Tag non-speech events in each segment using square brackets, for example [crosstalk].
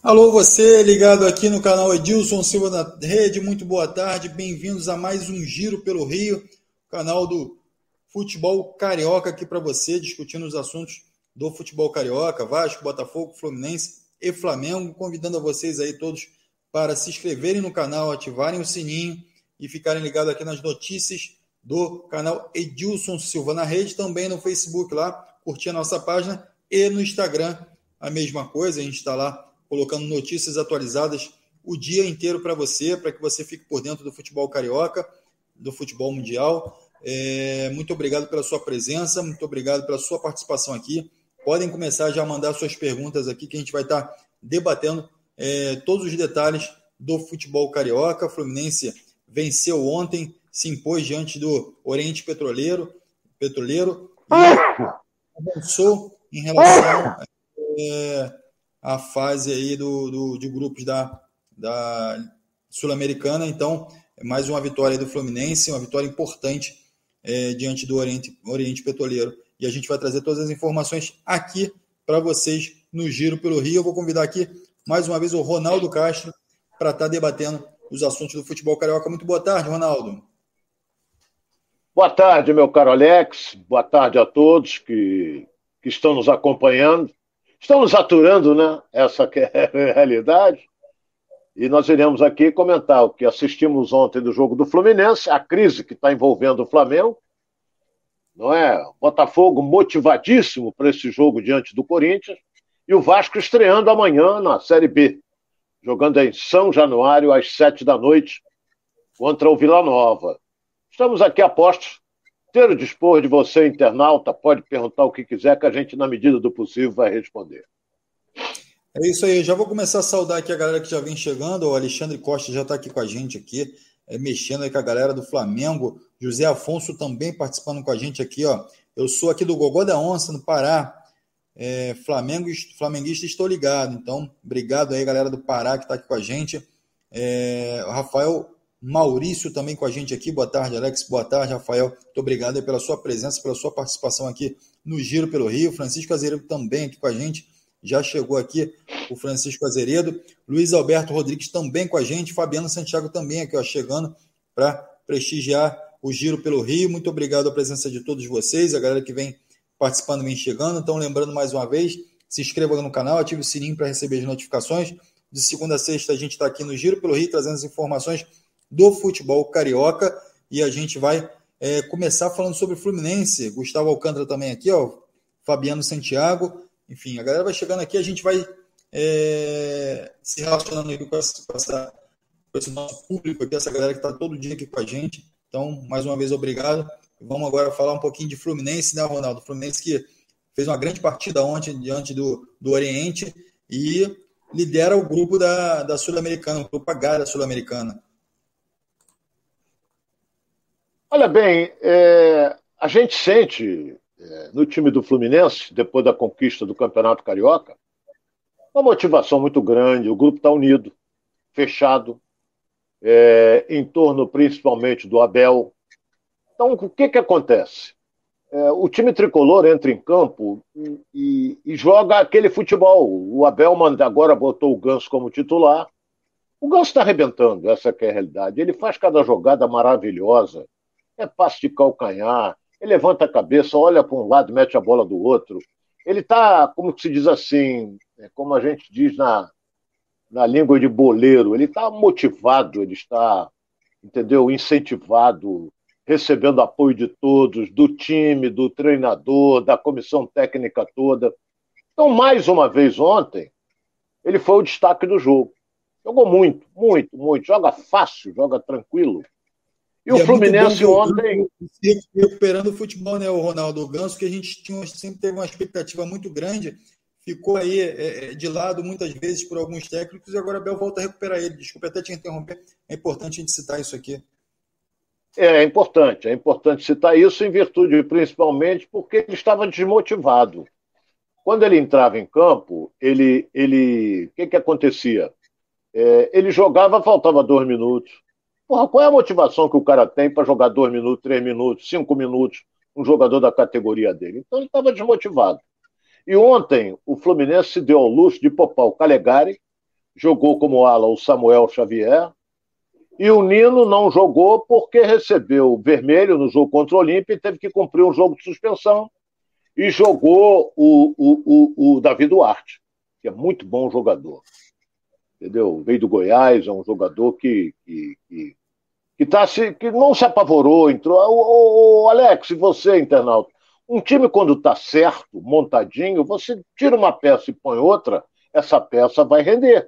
Alô, você ligado aqui no canal Edilson Silva da Rede, muito boa tarde, bem-vindos a mais um Giro pelo Rio, canal do futebol carioca aqui para você, discutindo os assuntos do futebol carioca, Vasco, Botafogo, Fluminense e Flamengo, convidando a vocês aí todos para se inscreverem no canal, ativarem o sininho e ficarem ligados aqui nas notícias do canal Edilson Silva na Rede, também no Facebook lá, curtir a nossa página e no Instagram a mesma coisa, a gente está lá colocando notícias atualizadas o dia inteiro para você, para que você fique por dentro do futebol carioca, do futebol mundial. É, muito obrigado pela sua presença, muito obrigado pela sua participação aqui. Podem começar já a mandar suas perguntas aqui, que a gente vai estar tá debatendo é, todos os detalhes do futebol carioca. Fluminense venceu ontem, se impôs diante do Oriente Petroleiro, Petroleiro e avançou em relação é, a fase aí do, do de grupos da, da Sul-Americana. Então, mais uma vitória do Fluminense, uma vitória importante é, diante do Oriente, Oriente Petroleiro. E a gente vai trazer todas as informações aqui para vocês no Giro pelo Rio. Eu vou convidar aqui mais uma vez o Ronaldo Castro para estar tá debatendo os assuntos do futebol carioca. Muito boa tarde, Ronaldo. Boa tarde, meu caro Alex. Boa tarde a todos que, que estão nos acompanhando. Estamos aturando né, essa é [laughs] realidade. E nós iremos aqui comentar o que assistimos ontem do jogo do Fluminense, a crise que está envolvendo o Flamengo. Não é? Botafogo motivadíssimo para esse jogo diante do Corinthians. E o Vasco estreando amanhã na Série B, jogando em São Januário às sete da noite contra o Vila Nova. Estamos aqui a postos ter o dispor de você, internauta, pode perguntar o que quiser, que a gente, na medida do possível, vai responder. É isso aí, já vou começar a saudar aqui a galera que já vem chegando. O Alexandre Costa já está aqui com a gente aqui, é, mexendo aí com a galera do Flamengo. José Afonso também participando com a gente aqui, ó. Eu sou aqui do Gogó da Onça, no Pará. É, Flamengo, flamenguista, estou ligado. Então, obrigado aí, galera do Pará que está aqui com a gente. É, Rafael Maurício também com a gente aqui. Boa tarde, Alex. Boa tarde, Rafael. Muito obrigado pela sua presença, pela sua participação aqui no Giro pelo Rio. Francisco Azeredo também aqui com a gente. Já chegou aqui o Francisco Azeredo. Luiz Alberto Rodrigues também com a gente. Fabiano Santiago também aqui, ó, chegando para prestigiar o Giro pelo Rio. Muito obrigado a presença de todos vocês, a galera que vem participando, vem chegando. Então, lembrando mais uma vez, se inscreva no canal, ative o sininho para receber as notificações. De segunda a sexta, a gente está aqui no Giro pelo Rio, trazendo as informações do futebol carioca. E a gente vai é, começar falando sobre o Fluminense. Gustavo Alcântara também aqui, ó. Fabiano Santiago. Enfim, a galera vai chegando aqui, a gente vai é, se relacionando aqui com, essa, com, essa, com esse nosso público aqui, essa galera que está todo dia aqui com a gente. Então, mais uma vez, obrigado. Vamos agora falar um pouquinho de Fluminense, né, Ronaldo? Fluminense que fez uma grande partida ontem diante do, do Oriente e lidera o grupo da, da Sul-Americana, o grupo H da Sul-Americana. Olha bem, é, a gente sente é, no time do Fluminense, depois da conquista do Campeonato Carioca, uma motivação muito grande. O grupo está unido, fechado, é, em torno principalmente do Abel. Então, o que, que acontece? É, o time tricolor entra em campo e, e, joga aquele futebol. O Abel agora botou o Ganso como titular. O Ganso está arrebentando, essa é a realidade. Ele faz cada jogada maravilhosa é passe de calcanhar, ele levanta a cabeça, olha para um lado, mete a bola do outro. Ele está, como se diz assim, é como a gente diz na, na língua de boleiro, ele está motivado, ele está, entendeu, incentivado, recebendo apoio de todos, do time, do treinador, da comissão técnica toda. Então, mais uma vez ontem, ele foi o destaque do jogo. Jogou muito, muito, muito. Joga fácil, joga tranquilo. E, e o é Fluminense ontem. Recuperando o futebol, né, o Ronaldo Ganso, que a gente tinha, sempre teve uma expectativa muito grande, ficou aí é, é, de lado muitas vezes por alguns técnicos, e agora Bel volta a recuperar ele. Desculpa até te interromper, é importante a gente citar isso aqui. É, é importante, é importante citar isso em virtude, principalmente, porque ele estava desmotivado. Quando ele entrava em campo, ele, ele, o que, que acontecia? É, ele jogava, faltava dois minutos Porra, qual é a motivação que o cara tem para jogar dois minutos, três minutos, cinco minutos, um jogador da categoria dele? Então ele estava desmotivado. E ontem o Fluminense se deu ao luxo de poupar o Calegari, jogou como ala o Samuel Xavier, e o Nino não jogou porque recebeu vermelho no jogo contra o Olímpia e teve que cumprir um jogo de suspensão. E jogou o, o, o, o Davi Duarte, que é muito bom jogador. Entendeu? Veio do Goiás, é um jogador que, que, que, que, tá se, que não se apavorou, entrou. O, Alex, você, internauta? Um time, quando está certo, montadinho, você tira uma peça e põe outra, essa peça vai render.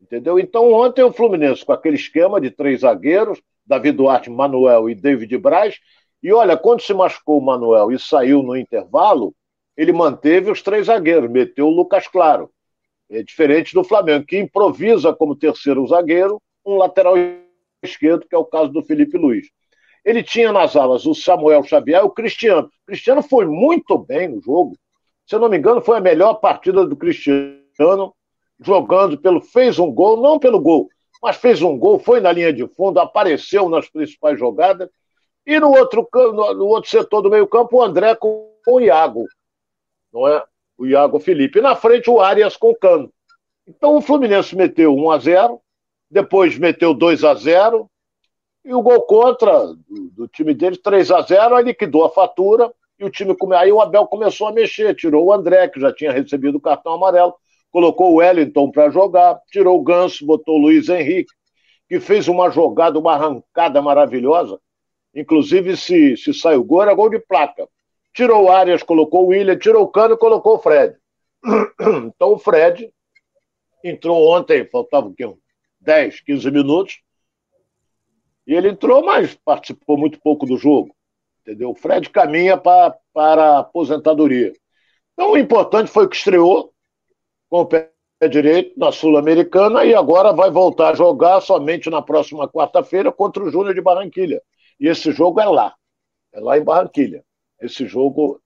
Entendeu? Então, ontem o Fluminense, com aquele esquema de três zagueiros, Davi Duarte, Manuel e David Braz, e olha, quando se machucou o Manuel e saiu no intervalo, ele manteve os três zagueiros, meteu o Lucas Claro. É diferente do Flamengo, que improvisa como terceiro zagueiro um lateral esquerdo, que é o caso do Felipe Luiz. Ele tinha nas alas o Samuel Xavier e o Cristiano. O Cristiano foi muito bem no jogo. Se eu não me engano, foi a melhor partida do Cristiano jogando pelo. fez um gol, não pelo gol, mas fez um gol, foi na linha de fundo, apareceu nas principais jogadas. E no outro, no, outro setor do meio-campo, o André com, com o Iago. Não é? O Iago Felipe. E na frente, o Arias com o Cano. Então o Fluminense meteu 1 a 0 depois meteu 2 a 0 e o gol contra do, do time dele, 3 a 0 aí liquidou a fatura e o time aí o Abel começou a mexer, tirou o André, que já tinha recebido o cartão amarelo, colocou o Wellington para jogar, tirou o Ganso, botou o Luiz Henrique, que fez uma jogada, uma arrancada maravilhosa. Inclusive, se, se sai o gol, era gol de placa. Tirou o Arias, colocou o William, tirou o Cano colocou o Fred. [clears throat] Então o Fred entrou ontem, faltava o quê? 10, 15 minutos, e ele entrou, mas participou muito pouco do jogo. Entendeu? O Fred caminha pra, para a aposentadoria. Então, o importante foi que estreou com o pé direito na Sul-Americana e agora vai voltar a jogar somente na próxima quarta-feira contra o Júnior de Barranquilha. E esse jogo é lá. É lá em Barranquilha. Esse jogo,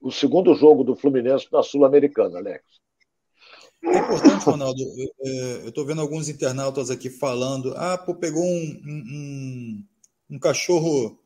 o segundo jogo do Fluminense na Sul-Americana, Alex. É importante, Ronaldo. Eu estou vendo alguns internautas aqui falando: ah, pô, pegou um, um, um cachorro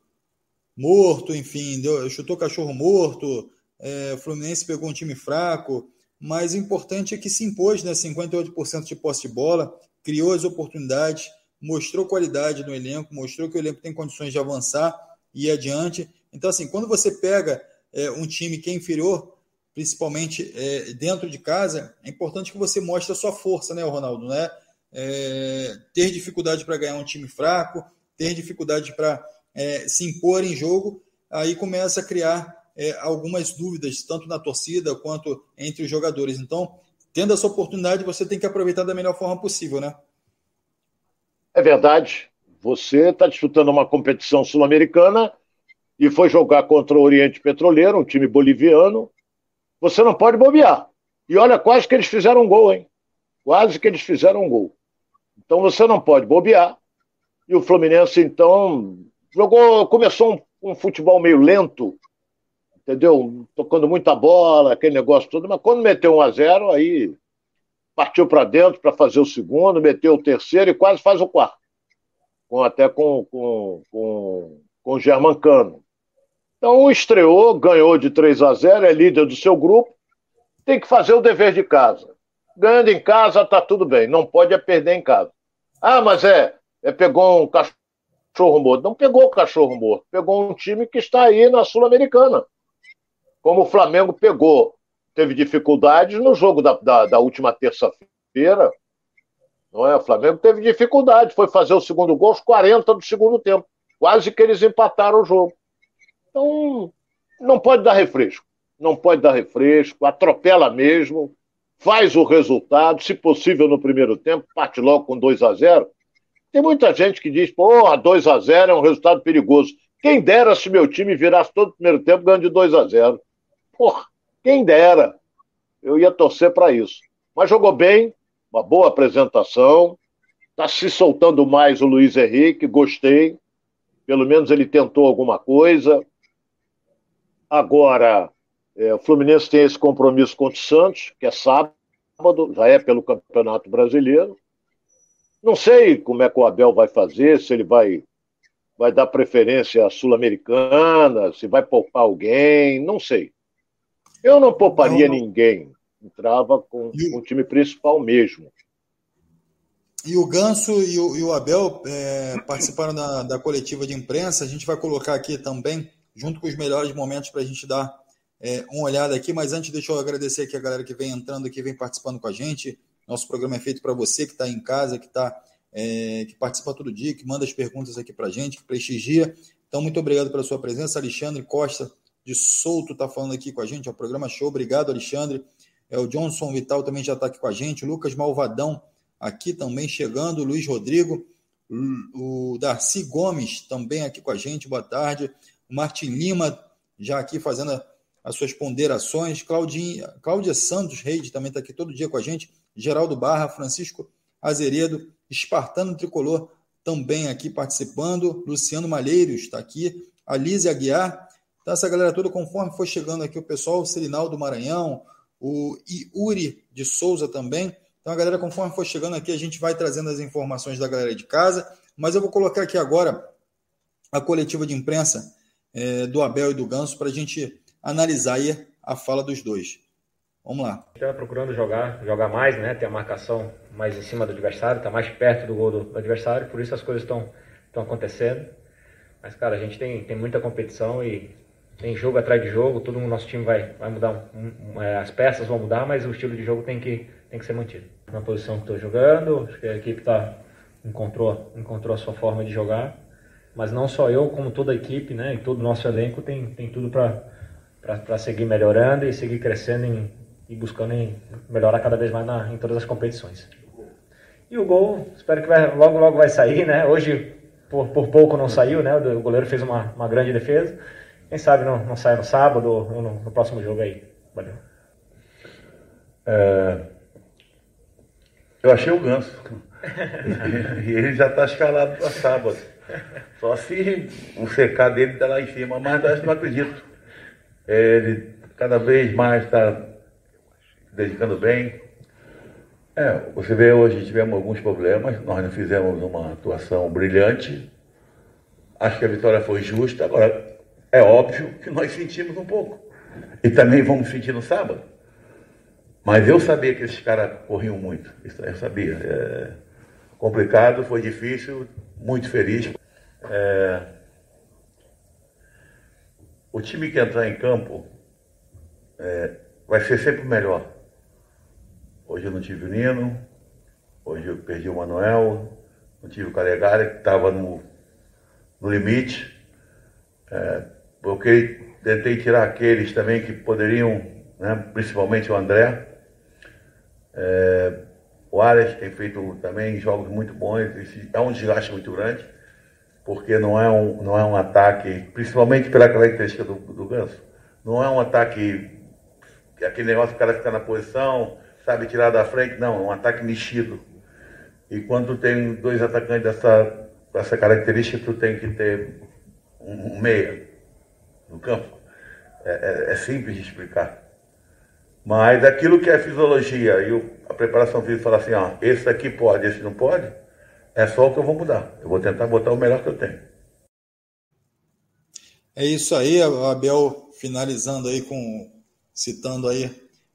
morto, enfim, deu, chutou cachorro morto, é, Fluminense pegou um time fraco, mas o importante é que se impôs, né? 58% de posse de bola, criou as oportunidades, mostrou qualidade no elenco, mostrou que o elenco tem condições de avançar e ir adiante. Então, assim, quando você pega é, um time que é inferior, principalmente é, dentro de casa, é importante que você mostre a sua força, né, Ronaldo? Né? É, ter dificuldade para ganhar um time fraco, ter dificuldade para é, se impor em jogo, aí começa a criar é, algumas dúvidas, tanto na torcida quanto entre os jogadores. Então, tendo essa oportunidade, você tem que aproveitar da melhor forma possível, né? É verdade. Você está disputando uma competição sul-americana e foi jogar contra o Oriente Petroleiro, um time boliviano, você não pode bobear. E olha, quase que eles fizeram um gol, hein? Quase que eles fizeram um gol. Então você não pode bobear. E o Fluminense, então, jogou, começou um, um futebol meio lento, entendeu? Tocando muita bola, aquele negócio todo, mas quando meteu 1 a 0 aí partiu para dentro para fazer o segundo, meteu o terceiro e quase faz o quarto. Com, até com, com, com, com o Germancano. Então estreou, ganhou de 3 a 0, é líder do seu grupo, tem que fazer o dever de casa. Ganhando em casa, tá tudo bem, não pode é perder em casa. Ah, mas é, é pegou um cachorro morto. Não pegou o cachorro morto, pegou um time que está aí na Sul-Americana. Como o Flamengo pegou, teve dificuldades no jogo da, da, da última terça-feira. Não é? O Flamengo teve dificuldade, foi fazer o segundo gol aos 40 do segundo tempo. Quase que eles empataram o jogo. Então, não pode dar refresco. Não pode dar refresco, atropela mesmo, faz o resultado, se possível no primeiro tempo, parte logo com 2 a 0 Tem muita gente que diz, pô, 2 a 0 é um resultado perigoso. Quem dera se meu time virasse todo o primeiro tempo ganhando de 2 a 0 Porra, quem dera. Eu ia torcer para isso. Mas jogou bem, uma boa apresentação. Está se soltando mais o Luiz Henrique, gostei. Pelo menos ele tentou alguma coisa. Agora, é, o Fluminense tem esse compromisso contra o Santos, que é sábado, já é pelo Campeonato Brasileiro. Não sei como é que o Abel vai fazer, se ele vai, vai dar preferência à Sul-Americana, se vai poupar alguém, não sei. Eu não pouparia não, não. ninguém, entrava com, com o time principal mesmo. e o Ganso e o, e o Abel é, participaram da, da, coletiva de imprensa. A gente vai colocar aqui também, junto com os melhores momentos, para a gente dar é, uma olhada aqui. Mas antes, deixa eu agradecer aqui a galera que vem entrando aqui, vem participando com a gente. Nosso programa é feito para você que está em casa, que, tá, é, que participa todo dia, que manda as perguntas aqui para a gente, que prestigia. Então, muito obrigado pela sua presença. Alexandre Costa de Souto está falando aqui com a gente. É o programa show. Obrigado, Alexandre. É, o Johnson Vital também já está aqui com a gente. O Lucas Malvadão aqui também chegando. O Luiz Rodrigo. O Darcy Gomes também aqui com a gente. Boa tarde. O Martin Lima já aqui fazendo as suas ponderações. Claudinha, Cláudia Santos Reis também está aqui todo dia com a gente. Geraldo Barra, Francisco Azeredo, Espartano Tricolor também aqui participando. Luciano Malheiros está aqui. Alise Aguiar. Então, essa galera toda, conforme for chegando aqui o pessoal, o Serinaldo Maranhão, o Iuri de Souza também. Então, a galera, conforme for chegando aqui, a gente vai trazendo as informações da galera de casa. Mas eu vou colocar aqui agora a coletiva de imprensa é, do Abel e do Ganso para a gente analisar aí a fala dos dois. Vamos lá. Está procurando jogar, jogar mais, né? Ter a marcação mais em cima do adversário, está mais perto do gol do, adversário, por isso as coisas estão acontecendo. Mas, cara, a gente tem, tem muita competição e tem jogo atrás de jogo, todo o nosso time vai, vai mudar, um, é, as peças vão mudar, mas o estilo de jogo tem que, tem que ser mantido. Na posição que estou jogando, acho que a equipe tá, encontrou, encontrou a sua forma de jogar, mas não só eu, como toda a equipe, né, e todo o nosso elenco tem, tem tudo para seguir melhorando e seguir crescendo em, e buscando em melhorar cada vez mais na, em todas as competições. E o gol, espero que vai, logo logo vai sair, né? Hoje por, por pouco não saiu, né? O goleiro fez uma, uma grande defesa. Quem sabe não, não sai no sábado ou no, no próximo jogo aí. Valeu. É, eu achei o ganso. [laughs] e ele já está escalado para sábado. Só se o secar dele está lá em cima, mas não acredito. Ele cada vez mais está dedicando bem. É, você vê hoje tivemos alguns problemas, nós não fizemos uma atuação brilhante. Acho que a vitória foi justa. Agora, é óbvio que nós sentimos um pouco. E também vamos sentir no sábado. Mas eu sabia que esses caras corriam muito. Eu sabia. É complicado, foi difícil, muito feliz. É... O time que entrar em campo é... vai ser sempre melhor. Hoje eu não tive o Nino, hoje eu perdi o Manuel, não tive o Calegari, que estava no, no limite. É, tentei tirar aqueles também que poderiam, né, principalmente o André. É, o Arias tem feito também jogos muito bons, é um desgaste muito grande, porque não é um, não é um ataque, principalmente pela característica do, do Ganso, não é um ataque, aquele negócio que o cara fica na posição, sabe tirar da frente, não, é um ataque mexido. E quando tem dois atacantes dessa, dessa característica, tu tem que ter um, um meia no campo. É, é, é, simples de explicar. Mas aquilo que é fisiologia e o, a preparação física fala assim, ó, esse aqui pode, esse não pode, é só o que eu vou mudar. Eu vou tentar botar o melhor que eu tenho. É isso aí, Abel finalizando aí com citando aí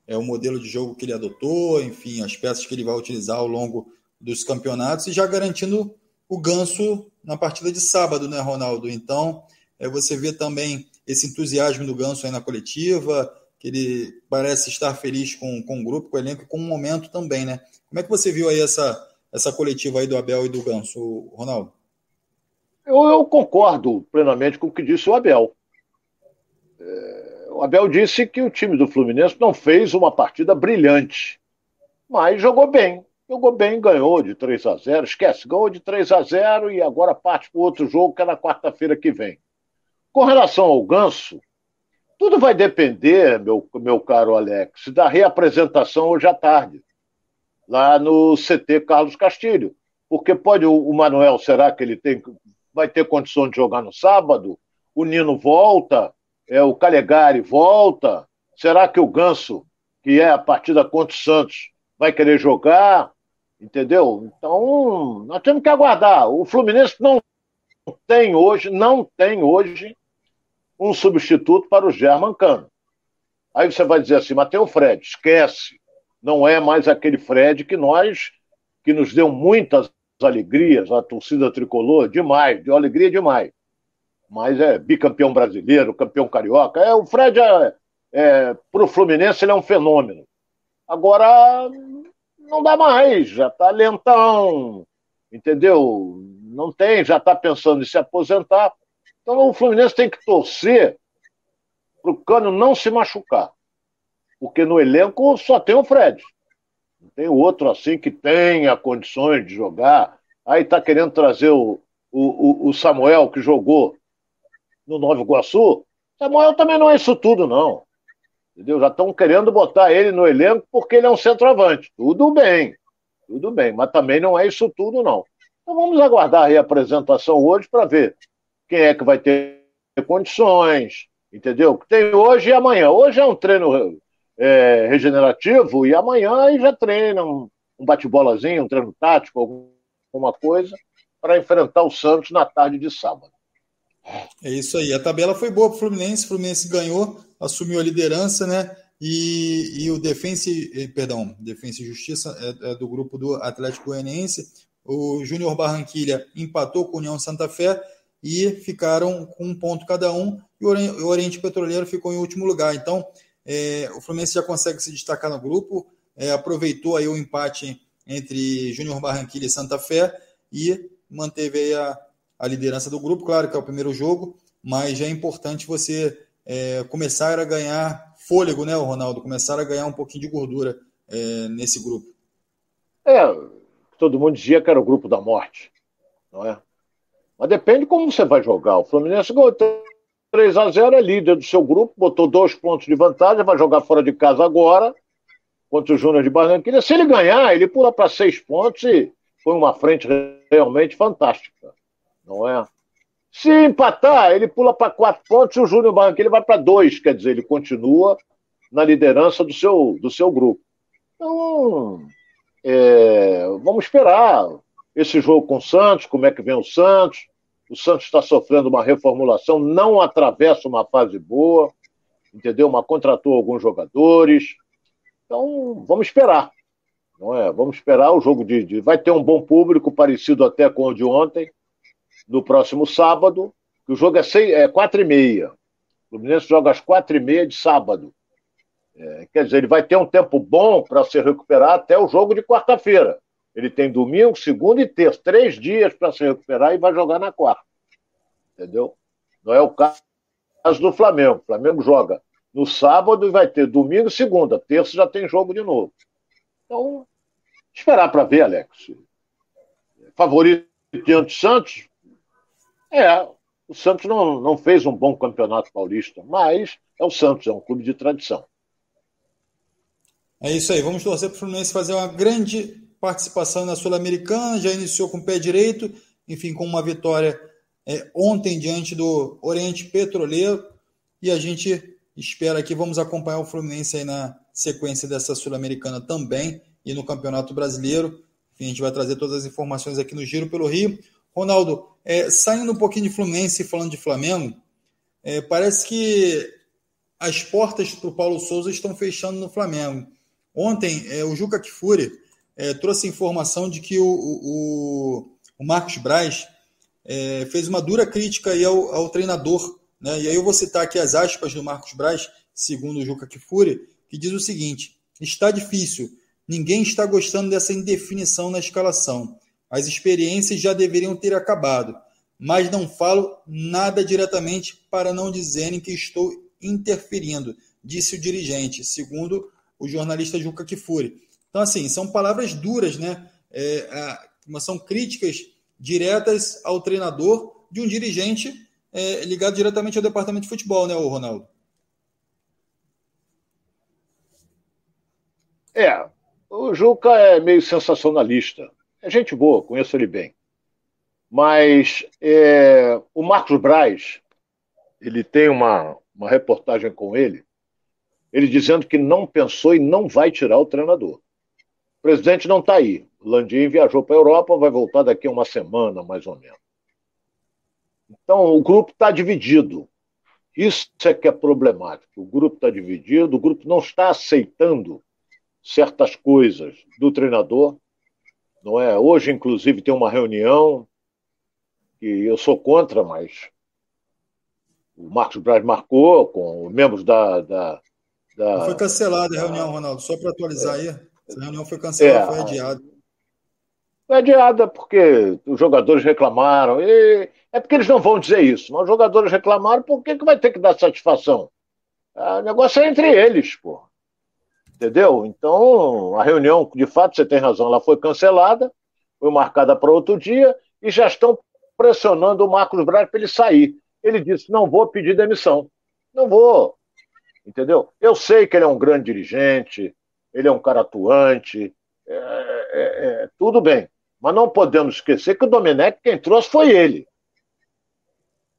é, o modelo de jogo que ele adotou, enfim, as peças que ele vai utilizar ao longo dos campeonatos e já garantindo o ganso na partida de sábado, né, Ronaldo? Então, é, você vê também esse entusiasmo do ganso aí na coletiva, que ele parece estar feliz com, com o grupo, com o elenco, com o momento também, né? Como é que você viu aí essa, essa coletiva aí do Abel e do Ganso, Ronaldo? Eu, eu concordo plenamente com o que disse o Abel. É o Abel disse que o time do Fluminense não fez uma partida brilhante, mas jogou bem. Jogou bem, ganhou de 3 a 0 esquece, ganhou de 3 a 0 e agora parte para o outro jogo que é na quarta-feira que vem. Com relação ao Ganso, tudo vai depender, meu, meu caro Alex, da reapresentação hoje à tarde, lá no CT Carlos Castilho. Porque pode o, o Manuel, será que ele tem, vai ter condição de jogar no sábado? O Nino volta, é, o Calegari volta? Será que o Ganso, que é a partida contra o Santos, vai querer jogar? Entendeu? Então, nós temos que aguardar. O Fluminense não tem hoje, não tem hoje um substituto para o German Cano. Aí você vai dizer assim, mas tem o Fred, esquece. Não é mais aquele Fred que nós que nos deu muitas alegrias, a torcida tricolor, demais, deu alegria demais. Mas é bicampeão brasileiro, campeão carioca. É, o Fred, é, é, para o Fluminense, ele é um fenômeno. Agora, não dá mais, já está lentão, entendeu? Não tem, já está pensando em se aposentar. Então o Fluminense tem que torcer para o Cano não se machucar. Porque no elenco só tem o Fred. Não tem outro assim que tenha condições de jogar. Aí está querendo trazer o, o, o Samuel, que jogou no Nova Iguaçu. Samuel também não é isso tudo, não. Entendeu? Já estão querendo botar ele no elenco porque ele é um centroavante. Tudo bem, tudo bem, mas também não é isso tudo, não. Então vamos aguardar a apresentação hoje para ver quem é que vai ter condições, entendeu? Tem hoje e amanhã. Hoje é um treino é, regenerativo e amanhã já treina um, um bate-bolazinho, um treino tático, alguma coisa, para enfrentar o Santos na tarde de sábado. É isso aí. A tabela foi boa para o Fluminense. O Fluminense ganhou, assumiu a liderança, né? E, e o Defensa, eh, perdão, Defensa e Justiça é, é do grupo do Atlético Goianiense. O Júnior Barranquilha empatou com o União Santa Fé e ficaram com um ponto cada um. E o Oriente Petroleiro ficou em último lugar. Então, é, o Fluminense já consegue se destacar no grupo. É, aproveitou aí o empate entre Júnior Barranquilha e Santa Fé e manteve a, a liderança do grupo. Claro que é o primeiro jogo, mas já é importante você é, começar a ganhar fôlego, né, Ronaldo? Começar a ganhar um pouquinho de gordura é, nesse grupo. É, todo mundo dizia que era o grupo da morte, não é? Mas depende como você vai jogar. O Fluminense ganhou 3 a 0 é líder do seu grupo, botou dois pontos de vantagem, vai jogar fora de casa agora contra o Júnior de Barranquilla. Se ele ganhar, ele pula para seis pontos e foi uma frente realmente fantástica não é? Se empatar, ele pula para quatro pontos e o Júnior Barranquilla vai para dois, quer dizer, ele continua na liderança do seu, do seu grupo. Então, é, vamos esperar esse jogo com o Santos, como é que vem o Santos. O Santos está sofrendo uma reformulação, não atravessa uma fase boa, entendeu? Mas contratou alguns jogadores. Então, vamos esperar. Não é? Vamos esperar o jogo de, de. Vai ter um bom público, parecido até com o de ontem no próximo sábado, o jogo é, seis, é quatro e meia. O Fluminense joga às quatro e meia de sábado. É, quer dizer, ele vai ter um tempo bom para se recuperar até o jogo de quarta-feira. Ele tem domingo, segunda e terça, três dias para se recuperar e vai jogar na quarta. Entendeu? Não é o caso do Flamengo. O Flamengo joga no sábado e vai ter domingo e segunda. Terça já tem jogo de novo. Então, esperar para ver, Alex. Favorito diante do Santos? É, o Santos não, não fez um bom campeonato paulista, mas é o Santos, é um clube de tradição. É isso aí, vamos torcer para o Fluminense fazer uma grande participação na Sul-Americana, já iniciou com o pé direito, enfim, com uma vitória é, ontem diante do Oriente Petroleiro, e a gente espera que vamos acompanhar o Fluminense aí na sequência dessa Sul-Americana também, e no Campeonato Brasileiro. Enfim, a gente vai trazer todas as informações aqui no Giro pelo Rio. Ronaldo, é, saindo um pouquinho de Fluminense e falando de Flamengo, é, parece que as portas para o Paulo Souza estão fechando no Flamengo. Ontem, é, o Juca Kfouri é, trouxe informação de que o, o, o Marcos Braz é, fez uma dura crítica aí ao, ao treinador. Né? E aí eu vou citar aqui as aspas do Marcos Braz, segundo o Juca Kfouri, que diz o seguinte: está difícil, ninguém está gostando dessa indefinição na escalação. As experiências já deveriam ter acabado, mas não falo nada diretamente para não dizerem que estou interferindo, disse o dirigente, segundo o jornalista Juca Kifuri. Então, assim, são palavras duras, né? É, são críticas diretas ao treinador de um dirigente é, ligado diretamente ao departamento de futebol, né, Ronaldo? É, o Juca é meio sensacionalista. É gente boa, conheço ele bem. Mas é, o Marcos Braz, ele tem uma, uma reportagem com ele, ele dizendo que não pensou e não vai tirar o treinador. O presidente não está aí. Landim viajou para a Europa, vai voltar daqui a uma semana, mais ou menos. Então, o grupo está dividido. Isso é que é problemático. O grupo está dividido, o grupo não está aceitando certas coisas do treinador Não é? Hoje, inclusive, tem uma reunião que eu sou contra, mas o Marcos Braz marcou com membros da. da, da foi cancelada a reunião, Ronaldo, só para atualizar é, aí. Essa reunião foi cancelada, é, foi adiada. Foi adiada porque os jogadores reclamaram. E é porque eles não vão dizer isso, mas os jogadores reclamaram, por que, que vai ter que dar satisfação? Ah, o negócio é entre eles, pô. Entendeu? Então, a reunião, de fato, você tem razão, ela foi cancelada, foi marcada para outro dia, e já estão pressionando o Marcos Braz para ele sair. Ele disse: não vou pedir demissão. Não vou. Entendeu? Eu sei que ele é um grande dirigente, ele é um cara atuante, é, é, é, tudo bem. Mas não podemos esquecer que o Domenech, quem trouxe foi ele.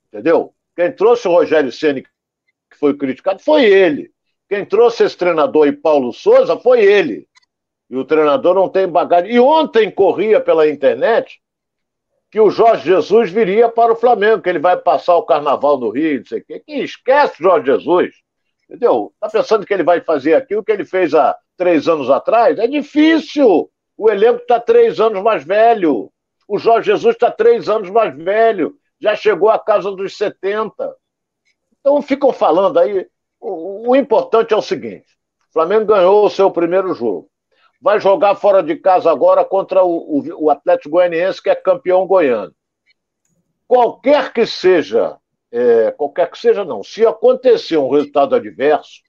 Entendeu? Quem trouxe o Rogério Ceni que foi criticado, foi ele. Quem trouxe esse treinador e Paulo Souza foi ele. E o treinador não tem bagagem. E ontem corria pela internet que o Jorge Jesus viria para o Flamengo, que ele vai passar o carnaval no Rio, não sei o quê. Que esquece Jorge Jesus. Entendeu? Tá pensando que ele vai fazer aquilo que ele fez há três anos atrás? É difícil. O elenco está três anos mais velho. O Jorge Jesus está três anos mais velho. Já chegou à casa dos 70. Então ficam falando aí. O, importante é o seguinte: o Flamengo ganhou o seu primeiro jogo vai jogar fora de casa agora contra o, o, o Atlético Goianiense, que é campeão goiano. Qualquer que seja, é, qualquer que seja, não, se acontecer um resultado adverso,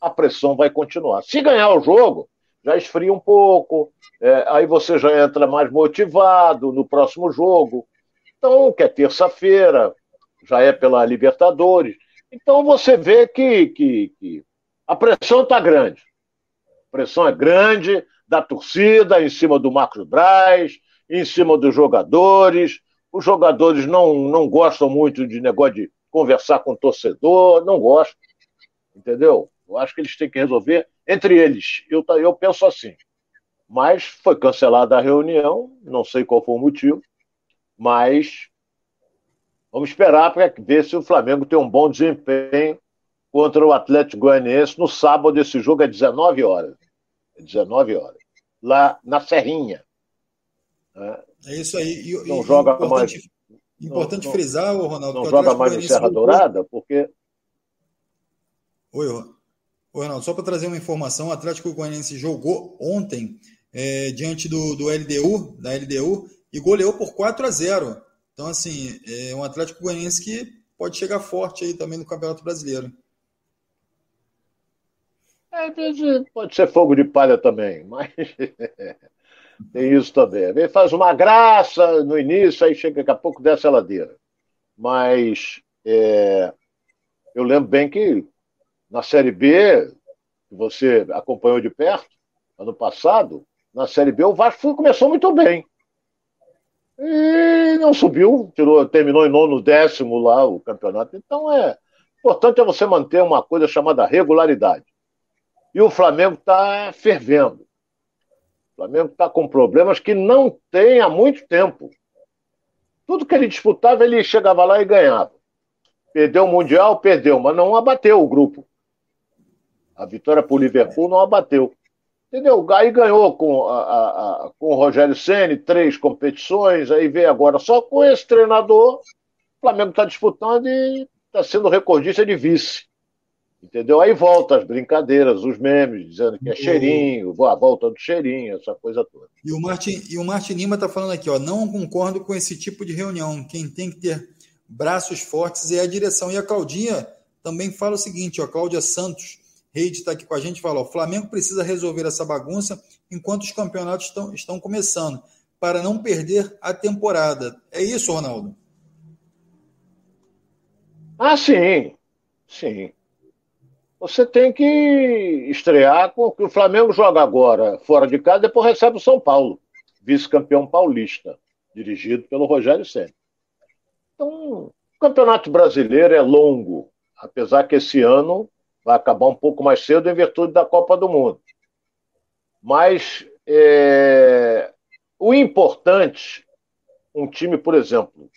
a pressão vai continuar. Se ganhar o jogo, já esfria um pouco, é, aí você já entra mais motivado no próximo jogo. Então, que é terça-feira, já é pela Libertadores. Então você vê que, que, que a pressão está grande pressão é grande da torcida em cima do Marcos Braz, em cima dos jogadores. Os jogadores não, não gostam muito de negócio de conversar com o torcedor, não gostam. Entendeu? Eu acho que eles têm que resolver entre eles. Eu, eu penso assim. Mas foi cancelada a reunião, não sei qual foi o motivo, mas vamos esperar para ver se o Flamengo tem um bom desempenho contra o Atlético Goianiense no sábado. Esse jogo é 19 horas. 19 horas. Lá na Serrinha. Né? É isso aí. E, não e, joga importante, mais. Importante não, frisar, o Ronaldo. Não joga mais no Serra Dourada, porque. Oi, Oi, Ronaldo. Só para trazer uma informação: o Atlético Goianiense jogou ontem é, diante do, do LDU, da LDU, e goleou por 4 a 0. Então, assim, é um Atlético Goianiense que pode chegar forte aí também no Campeonato Brasileiro. É, pode ser fogo de palha também, mas [laughs] tem isso também. Ele faz uma graça no início, aí chega daqui a pouco desce a ladeira. Mas é, eu lembro bem que na Série B, que você acompanhou de perto, ano passado, na Série B o Vasco começou muito bem. E não subiu, tirou, terminou em nono décimo lá o campeonato. Então é importante é você manter uma coisa chamada regularidade. E o Flamengo está fervendo. Flamengo está com problemas que não tem há muito tempo. Tudo que ele disputava, ele chegava lá e ganhava. Perdeu o Mundial, perdeu, mas não abateu o grupo. A vitória para o Liverpool não abateu. Entendeu? Aí ganhou com, a, a, a, com o Rogério Ceni três competições, aí veio agora só com esse treinador. O Flamengo está disputando e está sendo recordista de vice. Entendeu? Aí volta as brincadeiras, os memes, dizendo que é cheirinho, a volta do cheirinho, essa coisa toda. E o Martin, e o Martin Lima está falando aqui, ó, não concordo com esse tipo de reunião. Quem tem que ter braços fortes é a direção. E a Claudinha também fala o seguinte, ó, Cláudia Santos, Reide está aqui com a gente, fala, ó, o Flamengo precisa resolver essa bagunça enquanto os campeonatos estão, estão começando, para não perder a temporada. É isso, Ronaldo? Ah, sim. Sim você tem que estrear com o que o Flamengo joga agora fora de casa, depois recebe o São Paulo, vice-campeão paulista, dirigido pelo Rogério Senna. Então, o Campeonato Brasileiro é longo, apesar que esse ano vai acabar um pouco mais cedo em virtude da Copa do Mundo. Mas é, o importante, um time, por exemplo,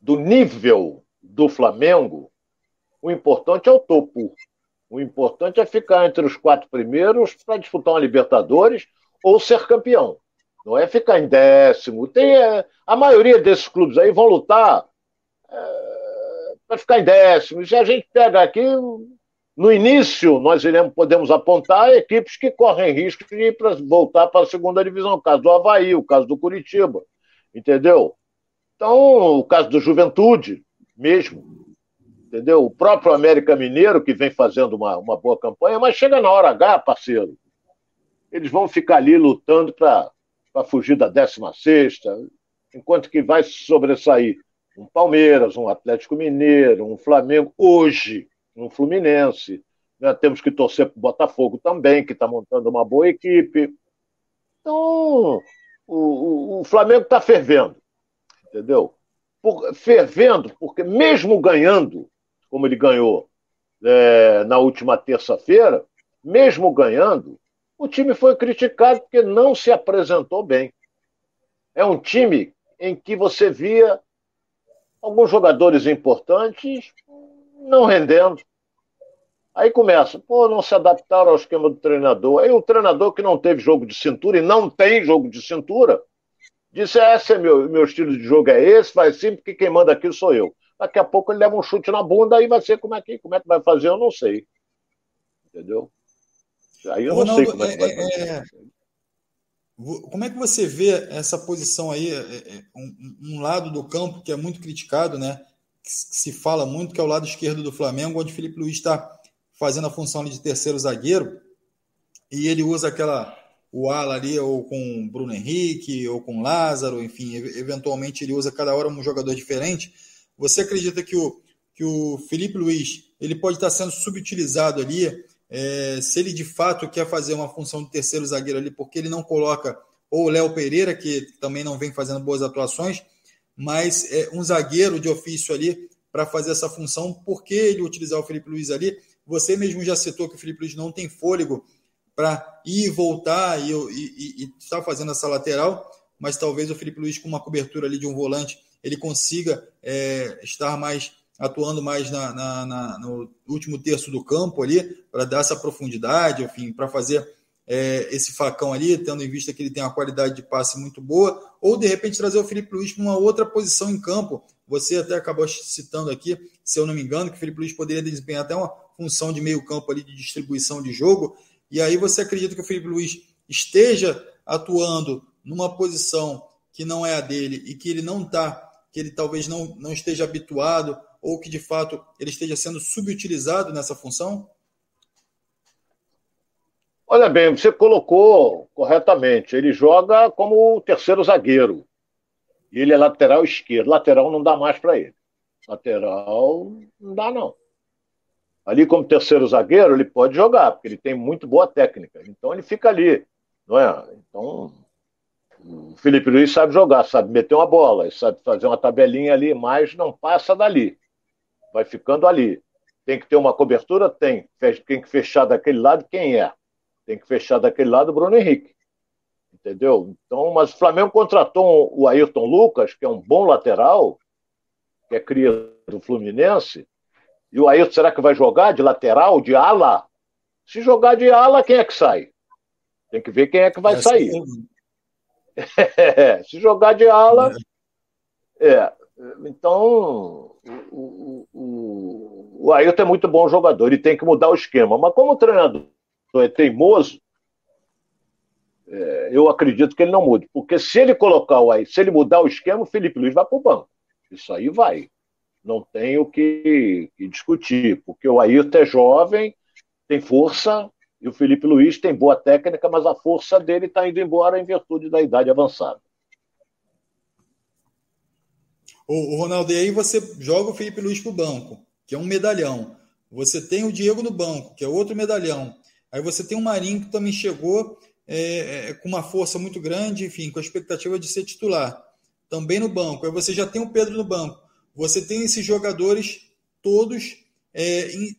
do nível do Flamengo, o importante é o topo. O importante é ficar entre os quatro primeiros para disputar uma Libertadores ou ser campeão. Não é ficar em décimo. Tem, é, a maioria desses clubes aí vão lutar é, para ficar em décimo. Se a gente pega aqui, no início, nós iremos, podemos apontar equipes que correm risco de ir pra, voltar para a segunda divisão. O caso do Havaí, o caso do Curitiba. Entendeu? Então, o caso do Juventude, mesmo. Entendeu? O próprio América Mineiro, que vem fazendo uma, uma boa campanha, mas chega na hora H, parceiro. Eles vão ficar ali lutando para fugir da 16, enquanto que vai sobressair um Palmeiras, um Atlético Mineiro, um Flamengo, hoje, um Fluminense. Né? Temos que torcer para o Botafogo também, que está montando uma boa equipe. Então, o, o, o Flamengo está fervendo entendeu? Por, fervendo, porque mesmo ganhando, como ele ganhou é, na última terça-feira, mesmo ganhando, o time foi criticado porque não se apresentou bem. É um time em que você via alguns jogadores importantes não rendendo. Aí começa, pô, não se adaptaram ao esquema do treinador. Aí o treinador que não teve jogo de cintura e não tem jogo de cintura, Disse, esse é meu, meu estilo de jogo é esse, vai sim, porque quem manda aqui sou eu. Daqui a pouco ele leva um chute na bunda e vai ser como é que, como é que vai fazer, eu não sei. Entendeu? Aí eu Ronaldo, não sei como é que vai é, fazer. É... Como é que você vê essa posição aí, é, um, um, lado do campo que é muito criticado, né? Que se fala muito, que é o lado esquerdo do Flamengo, onde Felipe Luiz está fazendo a função de terceiro zagueiro, e ele usa aquela o ala ali, ou com Bruno Henrique, ou com Lázaro, enfim, eventualmente ele usa cada hora um jogador diferente. Você acredita que o, que o Felipe Luiz ele pode estar sendo subutilizado ali, é, se ele de fato quer fazer uma função de terceiro zagueiro ali, porque ele não coloca ou o Léo Pereira, que também não vem fazendo boas atuações, mas é, um zagueiro de ofício ali para fazer essa função, porque ele utilizar o Felipe Luiz ali. Você mesmo já citou que o Felipe Luiz não tem fôlego para ir e voltar e estar tá fazendo essa lateral, mas talvez o Felipe Luiz, com uma cobertura ali de um volante, ele consiga é, estar mais atuando mais na, na, na, no último terço do campo ali, para dar essa profundidade, enfim, para fazer é, esse facão ali, tendo em vista que ele tem uma qualidade de passe muito boa, ou de repente trazer o Felipe Luiz para uma outra posição em campo. Você até acabou citando aqui, se eu não me engano, que o Felipe Luiz poderia desempenhar até uma função de meio campo ali de distribuição de jogo, e aí você acredita que o Felipe Luiz esteja atuando numa posição que não é a dele e que ele não está, que ele talvez não, não esteja habituado ou que de fato ele esteja sendo subutilizado nessa função? Olha bem, você colocou corretamente. Ele joga como terceiro zagueiro. E ele é lateral esquerdo. Lateral não dá mais para ele. Lateral não dá, não. Ali, como terceiro zagueiro, ele pode jogar, porque ele tem muito boa técnica. Então, ele fica ali. Não é? Então, o Felipe Luiz sabe jogar, sabe meter uma bola, sabe fazer uma tabelinha ali, mas não passa dali. Vai ficando ali. Tem que ter uma cobertura? Tem. Tem que fechar daquele lado, quem é? Tem que fechar daquele lado o Bruno Henrique. Entendeu? Então, mas o Flamengo contratou o Ayrton Lucas, que é um bom lateral, que é cria do Fluminense, e o Ayrton será que vai jogar de lateral, de ala? Se jogar de ala, quem é que sai? Tem que ver quem é que vai Essa sair. É, [laughs] se jogar de ala. É. é. Então, o, o, o Ayrton é muito bom jogador, ele tem que mudar o esquema. Mas como o treinador é teimoso, é, eu acredito que ele não mude. Porque se ele colocar o Ayrton, se ele mudar o esquema, o Felipe Luiz vai para o banco. Isso aí vai não tem o que, que discutir, porque o Ayrton é jovem, tem força, e o Felipe Luiz tem boa técnica, mas a força dele está indo embora em virtude da idade avançada. O, Ronaldo, e aí você joga o Felipe Luiz para o banco, que é um medalhão. Você tem o Diego no banco, que é outro medalhão. Aí você tem o Marinho, que também chegou é, é, com uma força muito grande, enfim, com a expectativa de ser titular. Também no banco. Aí você já tem o Pedro no banco você tem esses jogadores todos é, em,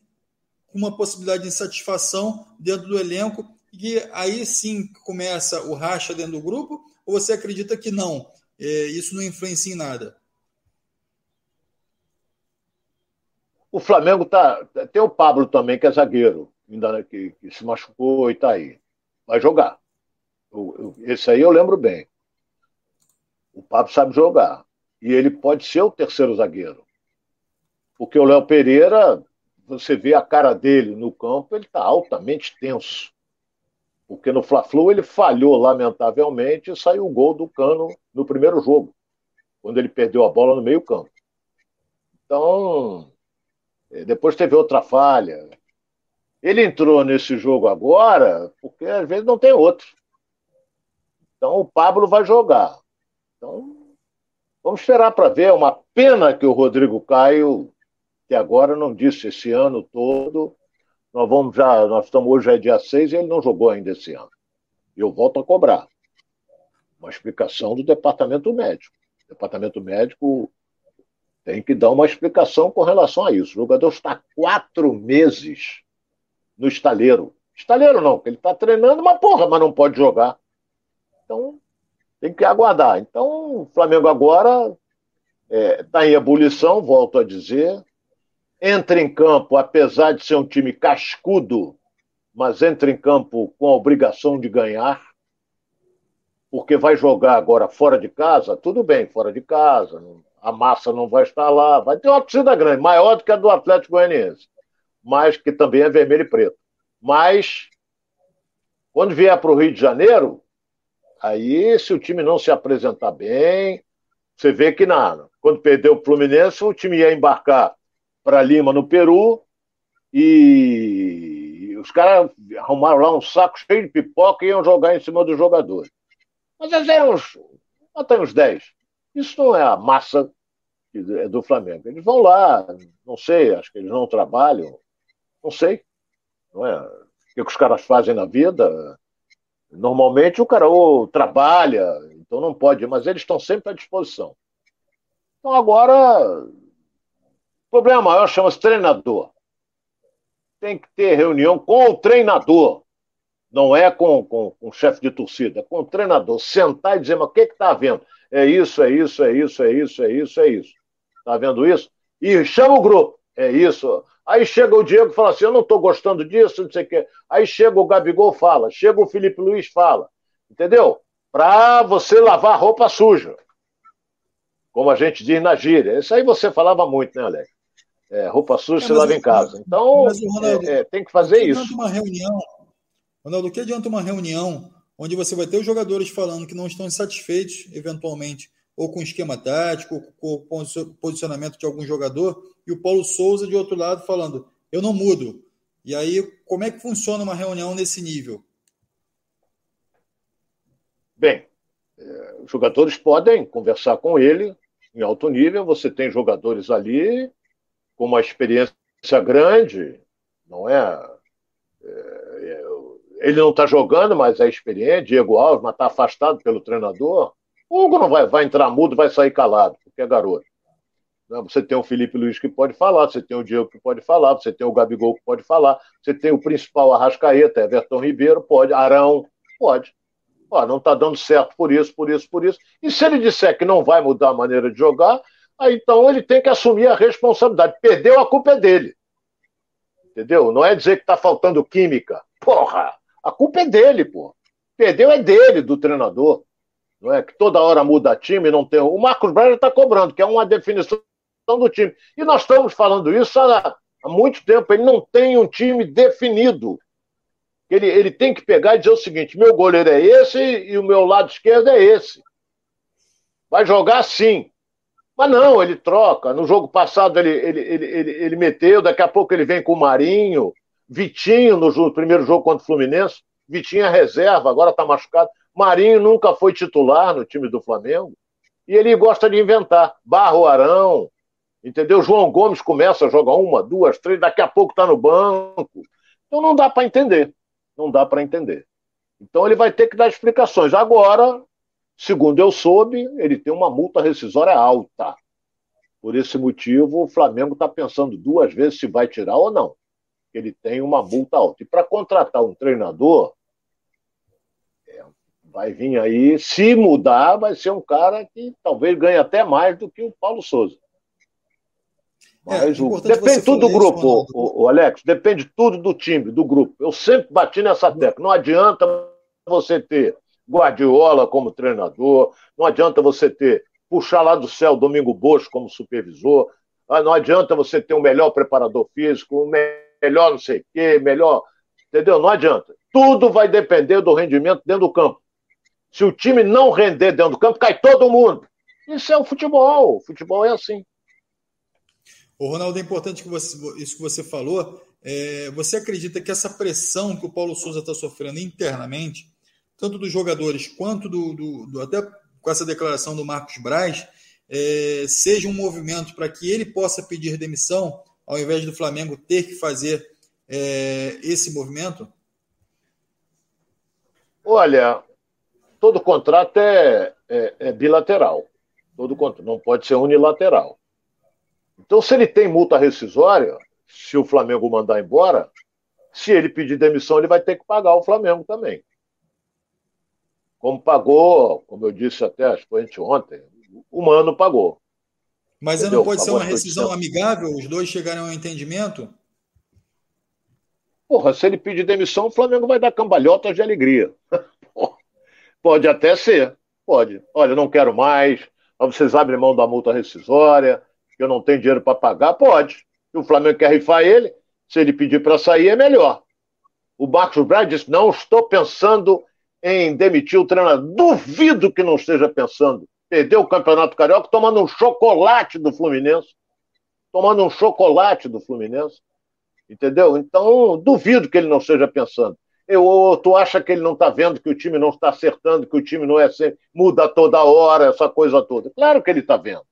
uma possibilidade de insatisfação dentro do elenco, e aí sim começa o racha dentro do grupo, ou você acredita que não? É, isso não influencia em nada? O Flamengo tá. Tem o Pablo também, que é zagueiro, ainda que, que se machucou e está aí. Vai jogar. Esse aí eu lembro bem. O Pablo sabe jogar. E ele pode ser o terceiro zagueiro. Porque o Léo Pereira, você vê a cara dele no campo, ele está altamente tenso. Porque no Fla-Flu ele falhou lamentavelmente e saiu o gol do Cano no primeiro jogo, quando ele perdeu a bola no meio-campo. Então, eh, depois teve outra falha. Ele entrou nesse jogo agora porque às vezes não tem outro. Então o Pablo vai jogar. Então, vamos esperar para ver. É uma pena que o Rodrigo Caio, que agora não disse esse ano todo, nós vamos já, nós estamos hoje é dia 6 e ele não jogou ainda esse ano. Eu volto a cobrar. Uma explicação do departamento médico. O departamento médico tem que dar uma explicação com relação a isso. O jogador está quatro meses no estaleiro. Estaleiro não, porque ele está treinando, uma porra, mas não pode jogar. Então, tem que aguardar. Então, o Flamengo agora está é, tá em ebulição, volto a dizer. Entra em campo, apesar de ser um time cascudo, mas entra em campo com a obrigação de ganhar, porque vai jogar agora fora de casa, tudo bem, fora de casa, a massa não vai estar lá, vai ter uma torcida grande, maior do que a do Atlético Goianiense, mas que também é vermelho e preto. Mas, quando vier para o Rio de Janeiro, Aí, se o time não se apresentar bem, você vê que na, quando perdeu o Fluminense, o time ia embarcar para Lima, no Peru, e os caras arrumaram lá um saco cheio de pipoca e iam jogar em cima dos jogadores. Mas eram uns, até uns 10. Isso não é a massa é do Flamengo. Eles vão lá, não sei, acho que eles não trabalham, não sei. Não é? O que os caras fazem na vida? Normalmente o cara ou trabalha, então não pode, mas eles estão sempre à disposição. Então agora, problema maior chama-se treinador. Tem que ter reunião com o treinador, não é com, com, com o chefe de torcida, é com o treinador. Sentar e dizer, mas o que está havendo? É isso, é isso, é isso, é isso, é isso, é isso. Está vendo isso? E chama o grupo. É isso. Aí chega o Diego e fala assim: eu não estou gostando disso, não sei o quê. Aí chega o Gabigol fala, chega o Felipe Luiz fala. Entendeu? Para você lavar roupa suja. Como a gente diz na gíria. Isso aí você falava muito, né, Alex? É, roupa suja é, você lava em casa. Então, Ronaldo, é, é, tem que fazer que isso. Uma reunião, Ronaldo, o que adianta uma reunião onde você vai ter os jogadores falando que não estão insatisfeitos, eventualmente, ou com o esquema tático, ou com o posicionamento de algum jogador, e o Paulo Souza de outro lado falando: eu não mudo. E aí, como é que funciona uma reunião nesse nível? Bem, é, os jogadores podem conversar com ele em alto nível. Você tem jogadores ali com uma experiência grande, não é? é, é ele não está jogando, mas é experiente. Diego Alves, mas está afastado pelo treinador. O Hugo não vai, vai entrar mudo, vai sair calado, porque é garoto. Né? Você tem o Felipe Luiz que pode falar, você tem o Diego que pode falar, você tem o Gabigol que pode falar, você tem o principal Arrascaeta, Everton Ribeiro, pode, Arão, pode. Ó, não está dando certo por isso, por isso, por isso. E se ele disser que não vai mudar a maneira de jogar, aí então ele tem que assumir a responsabilidade. Perdeu, a culpa é dele. Entendeu? Não é dizer que está faltando química. Porra! A culpa é dele, pô. Perdeu é dele, do treinador. Não é que toda hora muda time, não tem. O Marcos Braz está cobrando, que é uma definição do time. E nós estamos falando isso há, há muito tempo. Ele não tem um time definido. Ele, ele tem que pegar e dizer o seguinte: meu goleiro é esse e o meu lado esquerdo é esse. Vai jogar assim. Mas não, ele troca. No jogo passado ele, ele, ele, ele, ele meteu, daqui a pouco ele vem com o Marinho, Vitinho no, no primeiro jogo contra o Fluminense. Vitinho é reserva, agora está machucado. Marinho nunca foi titular no time do Flamengo. E ele gosta de inventar. Barro Arão, Entendeu? João Gomes começa a jogar uma, duas, três, daqui a pouco está no banco. Então não dá para entender. Não dá para entender. Então ele vai ter que dar explicações. Agora, segundo eu soube, ele tem uma multa rescisória alta. Por esse motivo, o Flamengo está pensando duas vezes se vai tirar ou não. Ele tem uma multa alta. E para contratar um treinador, é, vai vir aí, se mudar, vai ser um cara que talvez ganhe até mais do que o Paulo Souza. É, Mas é, o... depende tudo do grupo, o, o, Alex, depende tudo do time, do grupo. Eu sempre bati nessa tecla. Não adianta você ter Guardiola como treinador, não adianta você ter puxar lá do céu Domingo Bosco como supervisor, ah, não adianta você ter um melhor preparador físico, um melhor não sei o quê, melhor. Entendeu? Não adianta. Tudo vai depender do rendimento dentro do campo. Se o time não render dentro do campo, cai todo mundo. Isso é o futebol. O futebol é assim. O Ronaldo, é importante que você, isso que você falou. É, você acredita que essa pressão que o Paulo Souza está sofrendo internamente, tanto dos jogadores quanto do, do, do, até com essa declaração do Marcos Braz, é, seja um movimento para que ele possa pedir demissão, ao invés do Flamengo ter que fazer é, esse movimento? Olha, todo contrato é, é, é bilateral. Todo contrato não pode ser unilateral. Então, se ele tem multa rescisória, se o Flamengo mandar embora, se ele pedir demissão, ele vai ter que pagar o Flamengo também. Como pagou, como eu disse até, acho que foi ontem, o Mano pagou. Mas não pode ser uma rescisão amigável, os dois chegarem a um entendimento? Porra, se ele pedir demissão, o Flamengo vai dar cambalhotas de alegria. [laughs] pode até ser, pode. Olha, não quero mais, vocês abrem mão da multa rescisória, que eu não tenho dinheiro para pagar, pode. Se o Flamengo quer rifar ele, se ele pedir para sair, é melhor. O Marcos Braz disse: não estou pensando em demitir o treinador. Duvido que não esteja pensando. Perdeu o Campeonato Carioca tomando um chocolate do Fluminense. Tomando um chocolate do Fluminense. Entendeu? Então, duvido que ele não esteja pensando. Eu, tu acha que ele não está vendo que o time não está acertando, que o time não é sempre, muda toda hora, essa coisa toda? Claro que ele está vendo.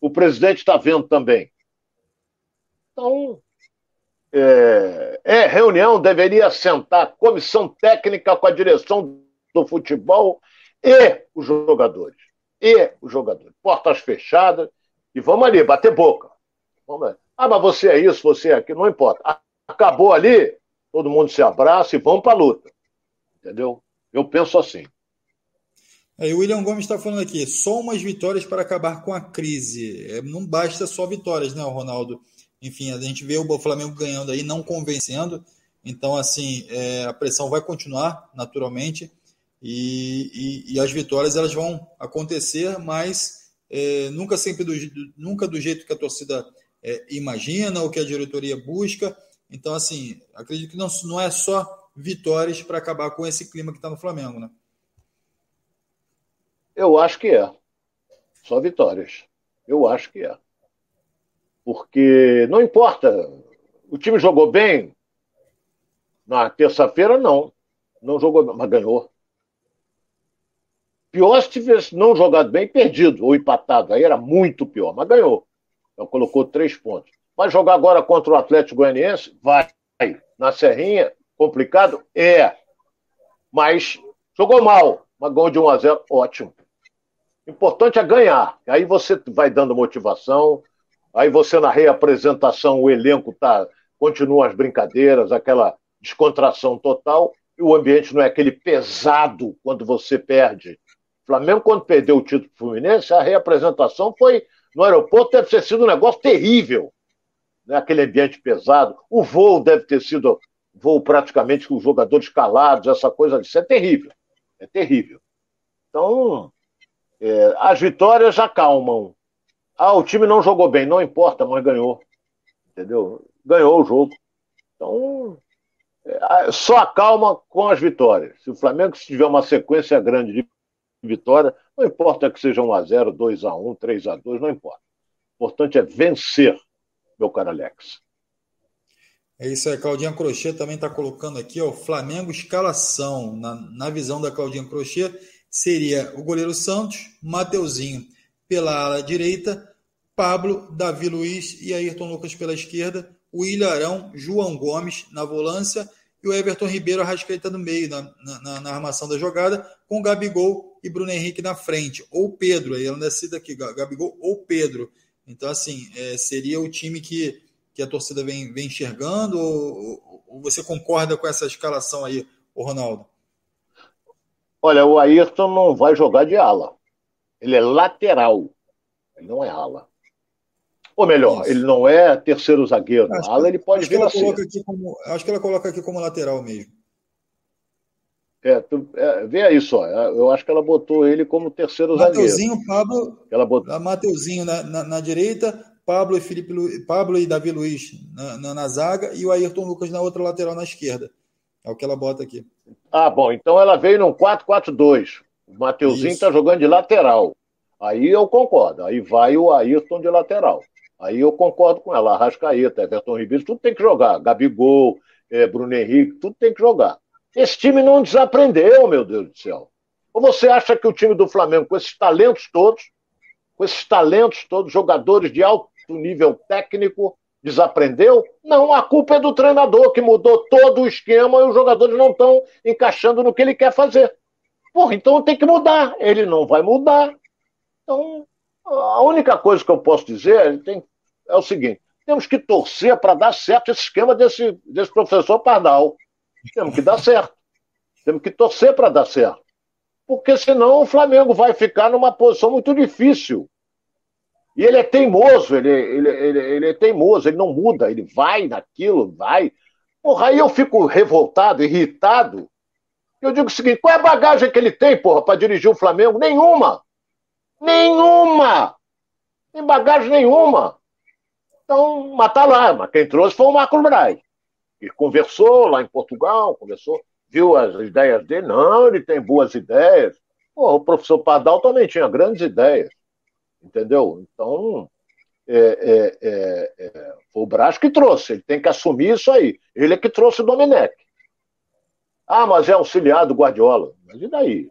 O presidente está vendo também. Então, é, é, reunião, deveria sentar comissão técnica com a direção do futebol e os jogadores. E os jogadores. Portas fechadas e vamos ali, bater boca. Vamos ah, mas você é isso, você é aquilo, não importa. Acabou ali, todo mundo se abraça e vamos para a luta. Entendeu? Eu penso assim. Aí o William Gomes está falando aqui, só umas vitórias para acabar com a crise. É, não basta só vitórias, né, Ronaldo? Enfim, a gente vê o Flamengo ganhando aí, não convencendo. Então, assim, é, a pressão vai continuar, naturalmente, e, e, e, as vitórias elas vão acontecer, mas é, nunca sempre do, nunca do jeito que a torcida é, imagina ou que a diretoria busca. Então, assim, acredito que não, não é só vitórias para acabar com esse clima que está no Flamengo, né? Eu acho que é. Só vitórias. Eu acho que é. Porque não importa, o time jogou bem na terça-feira, não. Não jogou, mas ganhou. Pior se tivesse não jogado bem, perdido ou empatado. Aí era muito pior, mas ganhou. Então colocou três pontos. Vai jogar agora contra o Atlético Goianiense? Vai. Na Serrinha? Complicado? É. Mas jogou mal. Mas gol de 1 a 0 ótimo. Importante é ganhar. Aí você vai dando motivação, Aí você na reapresentação, o elenco tá, continua as brincadeiras, aquela descontração total, e o ambiente não é aquele pesado quando você perde. O Flamengo, quando perdeu o título do Fluminense, a reapresentação foi no aeroporto, deve ter sido um negócio terrível. Né? Aquele ambiente pesado. O voo deve ter sido voo praticamente com os jogadores calados, essa coisa. Isso é terrível. É terrível. Então, é, as vitórias acalmam ah, o time não jogou bem, não importa, mas ganhou. Entendeu? Ganhou o jogo. Então, é, só acalma com as vitórias. Se o Flamengo tiver uma sequência grande de vitória, não importa que seja 1x0, 2x1, 3x2, não importa. O importante é vencer, meu caro Alex. É isso aí, Claudinha Crochê também está colocando aqui, ó, Flamengo escalação. Na, na visão da Claudinha Crochê, seria o goleiro Santos, Mateuzinho, pela ala direita, Pablo, Davi Luiz e Ayrton Lucas pela esquerda, o Ilharão, João Gomes na volância e o Everton Ribeiro Arrascaeta no meio, na, na, na, armação da jogada, com Gabigol e Bruno Henrique na frente, ou Pedro, aí ela decide aqui, Gabigol ou Pedro. Então, assim, é, seria o time que, que a torcida vem, vem enxergando, ou, ou você concorda com essa escalação aí, o Ronaldo? Olha, o Ayrton não vai jogar de ala. Ele é lateral. Ele não é ala. Ou melhor, Isso. ele não é terceiro zagueiro. Acho ala ele pode vir assim. Como, acho que ela coloca aqui como lateral mesmo. É, tu, é, vê aí só, é, eu acho que ela botou ele como terceiro Mateuzinho, zagueiro. Pablo, ela botou... Mateuzinho na, na, na, direita, Pablo e, Felipe Lu... Pablo e Davi Luiz na, na, na, zaga e o Ayrton Lucas na outra lateral na esquerda. É o que ela bota aqui. Ah, bom, então ela veio num 4-4-2. O Mateuzinho está jogando de lateral. Aí eu concordo. Aí vai o Ayrton de lateral. Aí eu concordo com ela. Arrascaeta, Everton Ribeiro, tudo tem que jogar. Gabigol, é, Bruno Henrique, tudo tem que jogar. Esse time não desaprendeu, meu Deus do céu. Ou você acha que o time do Flamengo, com esses talentos todos, com esses talentos todos, jogadores de alto nível técnico, desaprendeu? Não, a culpa é do treinador que mudou todo o esquema e os jogadores não estão encaixando no que ele quer fazer. Porra, então tem que mudar. Ele não vai mudar. Então, a única coisa que eu posso dizer é, é o seguinte: temos que torcer para dar certo esse esquema desse, desse professor Pardal. Temos que dar certo. Temos que torcer para dar certo. Porque senão o Flamengo vai ficar numa posição muito difícil. E ele é teimoso, ele, ele, ele, ele é teimoso, ele não muda, ele vai naquilo, vai. Porra, aí eu fico revoltado, irritado. Eu digo o seguinte: qual é a bagagem que ele tem, porra, para dirigir o Flamengo? Nenhuma! Nenhuma! Tem bagagem nenhuma. Então, mata lá. Mas quem trouxe foi o Marco Braz. Ele conversou lá em Portugal, conversou, viu as ideias dele. Não, ele tem boas ideias. Pô, o professor Padal também tinha grandes ideias. Entendeu? Então, é, é, é, é, foi o Brás que trouxe. Ele tem que assumir isso aí. Ele é que trouxe o Domenech. Ah, mas é auxiliar do Guardiola. Mas e daí?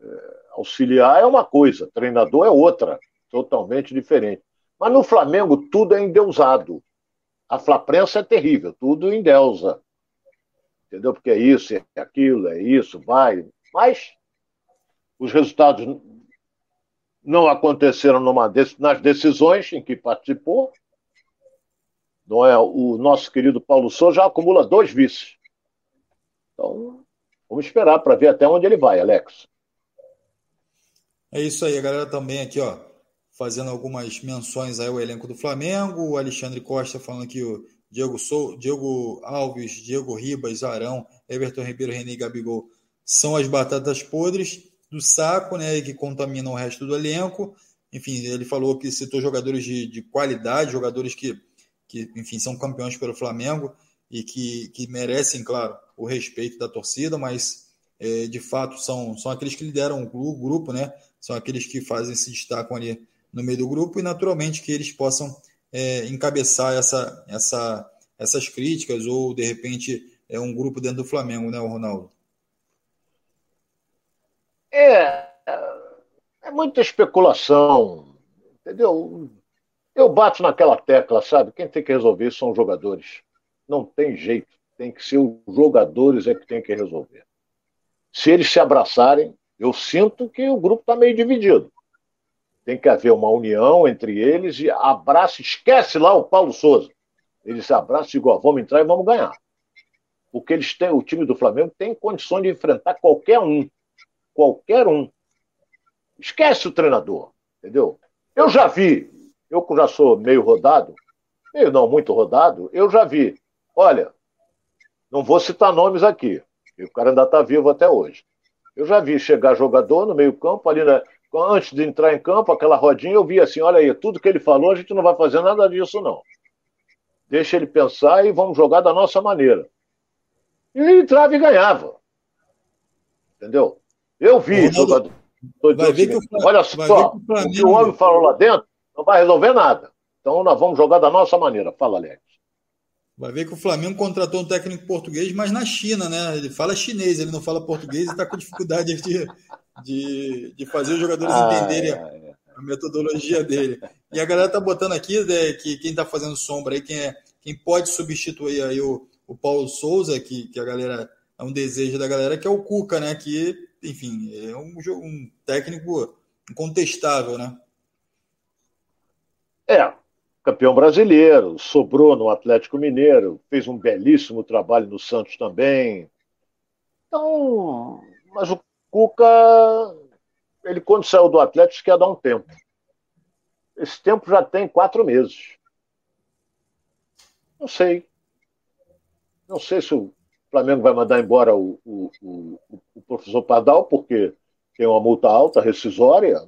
É, auxiliar é uma coisa, treinador é outra, totalmente diferente. Mas no Flamengo tudo é endeusado. A Flaprensa é terrível, tudo endeusa. Entendeu? Porque é isso, é aquilo, é isso, vai. Mas os resultados não aconteceram numa, nas decisões em que participou. Não é? O nosso querido Paulo Souza já acumula dois vices. Então, vamos esperar para ver até onde ele vai, Alex. É isso aí, a galera também aqui, ó fazendo algumas menções aí ao elenco do Flamengo, o Alexandre Costa falando que o Diego, Sou, Diego Alves, Diego Ribas, Arão, Everton Ribeiro, René e Gabigol são as batatas podres do saco, né, que contaminam o resto do elenco. Enfim, ele falou que citou jogadores de, de qualidade, jogadores que, que, enfim, são campeões pelo Flamengo e que, que merecem, claro, o respeito da torcida, mas é, de fato são, são aqueles que lideram o grupo, né? São aqueles que fazem se destacam ali no meio do grupo e, naturalmente, que eles possam é, encabeçar essa, essa, essas críticas ou, de repente, é um grupo dentro do Flamengo, né, Ronaldo? É, é muita especulação, entendeu? Eu bato naquela tecla, sabe? Quem tem que resolver são os jogadores. Não tem jeito. Tem que ser os jogadores é que tem que resolver. Se eles se abraçarem, eu sinto que o grupo está meio dividido. Tem que haver uma união entre eles e abraça, esquece lá o Paulo Souza. Eles se abraçam digam, vamos entrar e vamos ganhar. Porque eles têm, o time do Flamengo tem condições de enfrentar qualquer um. Qualquer um. Esquece o treinador, entendeu? Eu já vi, eu já sou meio rodado, meio não, muito rodado, eu já vi. Olha, não vou citar nomes aqui, o cara ainda está vivo até hoje. Eu já vi chegar jogador no meio-campo, ali na, antes de entrar em campo, aquela rodinha, eu vi assim: olha aí, tudo que ele falou, a gente não vai fazer nada disso, não. Deixa ele pensar e vamos jogar da nossa maneira. E ele entrava e ganhava. Entendeu? Eu vi jogador. Seguinte, o, olha só, o, o que o homem falou lá dentro não vai resolver nada. Então nós vamos jogar da nossa maneira. Fala, Alex. Vai ver que o Flamengo contratou um técnico português, mas na China, né? Ele fala chinês, ele não fala português e está com dificuldade de, de, de fazer os jogadores ah, entenderem é, é. a metodologia dele. E a galera tá botando aqui né, que quem tá fazendo sombra aí, quem, é, quem pode substituir aí o, o Paulo Souza, que, que a galera é um desejo da galera, que é o Cuca, né? Que, enfim, é um, um técnico incontestável, né? É, campeão brasileiro, sobrou no Atlético Mineiro, fez um belíssimo trabalho no Santos também. Então, mas o Cuca, ele quando saiu do Atlético, quer dar um tempo. Esse tempo já tem quatro meses. Não sei. Não sei se o Flamengo vai mandar embora o, o, o, o professor Padal, porque tem uma multa alta, rescisória.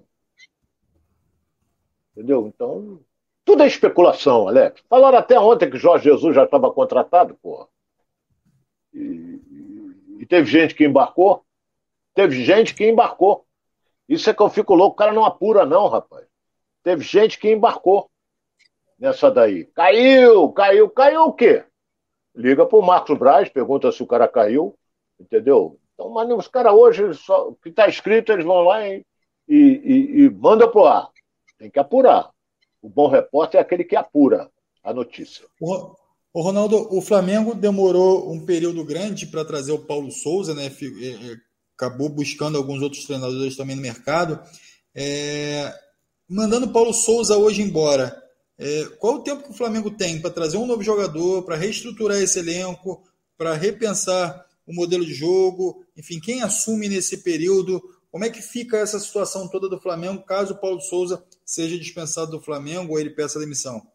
Entendeu? Então, tudo é especulação, Alex. Falaram até ontem que Jorge Jesus já estava contratado, porra. E, e, teve gente que embarcou. Teve gente que embarcou. Isso é que eu fico louco. O cara não apura, não, rapaz. Teve gente que embarcou nessa daí. Caiu, caiu, caiu o quê? Liga pro Marcos Braz, pergunta se o cara caiu, entendeu? Então, mas os caras hoje, só, o que está escrito, eles vão lá e, e, e, e mandam pro ar. Tem que apurar. O bom repórter é aquele que apura a notícia. O, o Ronaldo, o Flamengo demorou um período grande para trazer o Paulo Souza, né? É, é, acabou buscando alguns outros treinadores também no mercado. É, mandando o Paulo Souza hoje embora. É, qual o tempo que o Flamengo tem para trazer um novo jogador, para reestruturar esse elenco, para repensar o modelo de jogo? Enfim, quem assume nesse período? Como é que fica essa situação toda do Flamengo caso o Paulo Souza seja dispensado do Flamengo ou ele peça demissão?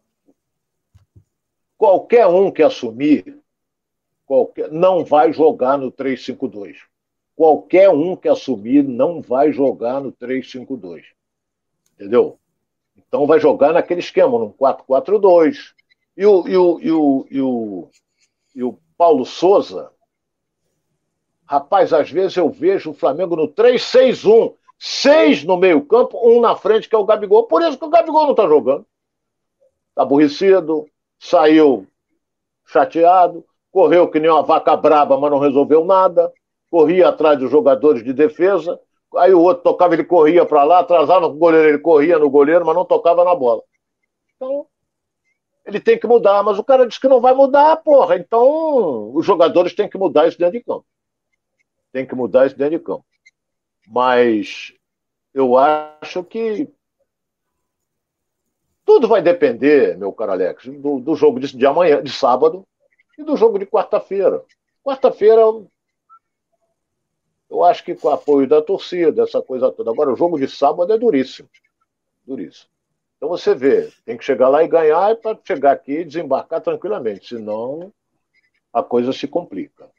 Qualquer um que assumir, qualquer, não vai jogar no 3-5-2. Qualquer um que assumir não vai jogar no 3-5-2. Entendeu? Então vai jogar naquele esquema, no 4-4-2. E o, e, o, e, o, e, o, e o Paulo Souza, rapaz, às vezes eu vejo o Flamengo no 3-6-1. Seis no meio-campo, um na frente, que é o Gabigol. Por isso que o Gabigol não está jogando. Está aborrecido, saiu chateado, correu que nem uma vaca braba, mas não resolveu nada. Corria atrás dos jogadores de defesa. Aí o outro tocava, ele corria para lá, atrasava o goleiro, ele corria no goleiro, mas não tocava na bola. Então, ele tem que mudar, mas o cara disse que não vai mudar, porra. Então, os jogadores têm que mudar isso dentro de campo. Tem que mudar isso dentro de campo. Mas eu acho que tudo vai depender, meu caro Alex, do, do jogo de, de amanhã, de sábado, e do jogo de quarta-feira. Quarta-feira eu acho que com o apoio da torcida, essa coisa toda. Agora, o jogo de sábado é duríssimo. Duríssimo. Então você vê, tem que chegar lá e ganhar para chegar aqui e desembarcar tranquilamente, senão a coisa se complica.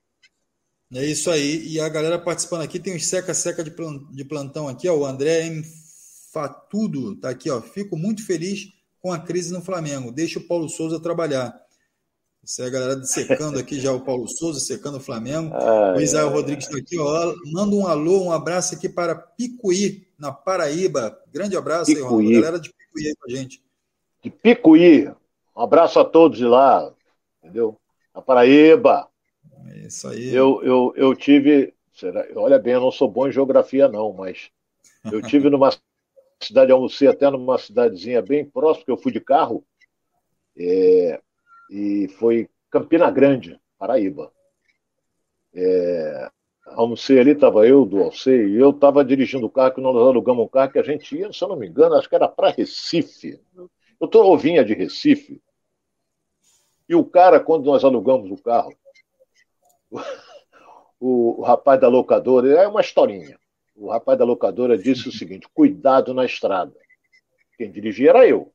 É isso aí. E a galera participando aqui, tem uns seca-seca de plantão aqui, ó. O André M. Fatudo tá aqui, ó. Fico muito feliz com a crise no Flamengo. Deixa o Paulo Souza trabalhar. Isso é a galera secando aqui já o Paulo Souza, secando o Flamengo. [laughs] o Isael Rodrigues está aqui, ó. Manda um alô, um abraço aqui para Picuí, na Paraíba. Grande abraço Picuí. aí, Ronaldo. Galera de Picuí aí com a gente. De Picuí. Um abraço a todos de lá, entendeu? Na Paraíba. É isso aí. Eu, eu, eu tive. Será, olha bem, eu não sou bom em geografia, não, mas eu tive numa [laughs] cidade, almocei até numa cidadezinha bem próxima, que eu fui de carro. É, e foi Campina Grande, Paraíba. É, almocei ali, estava eu, do Alcei, e eu estava dirigindo o carro, que nós alugamos um carro que a gente ia, se eu não me engano, acho que era para Recife. Eu tô, eu vinha de Recife, e o cara, quando nós alugamos o carro, o, o rapaz da locadora, é uma historinha. O rapaz da locadora disse o [laughs] seguinte: cuidado na estrada. Quem dirigia era eu.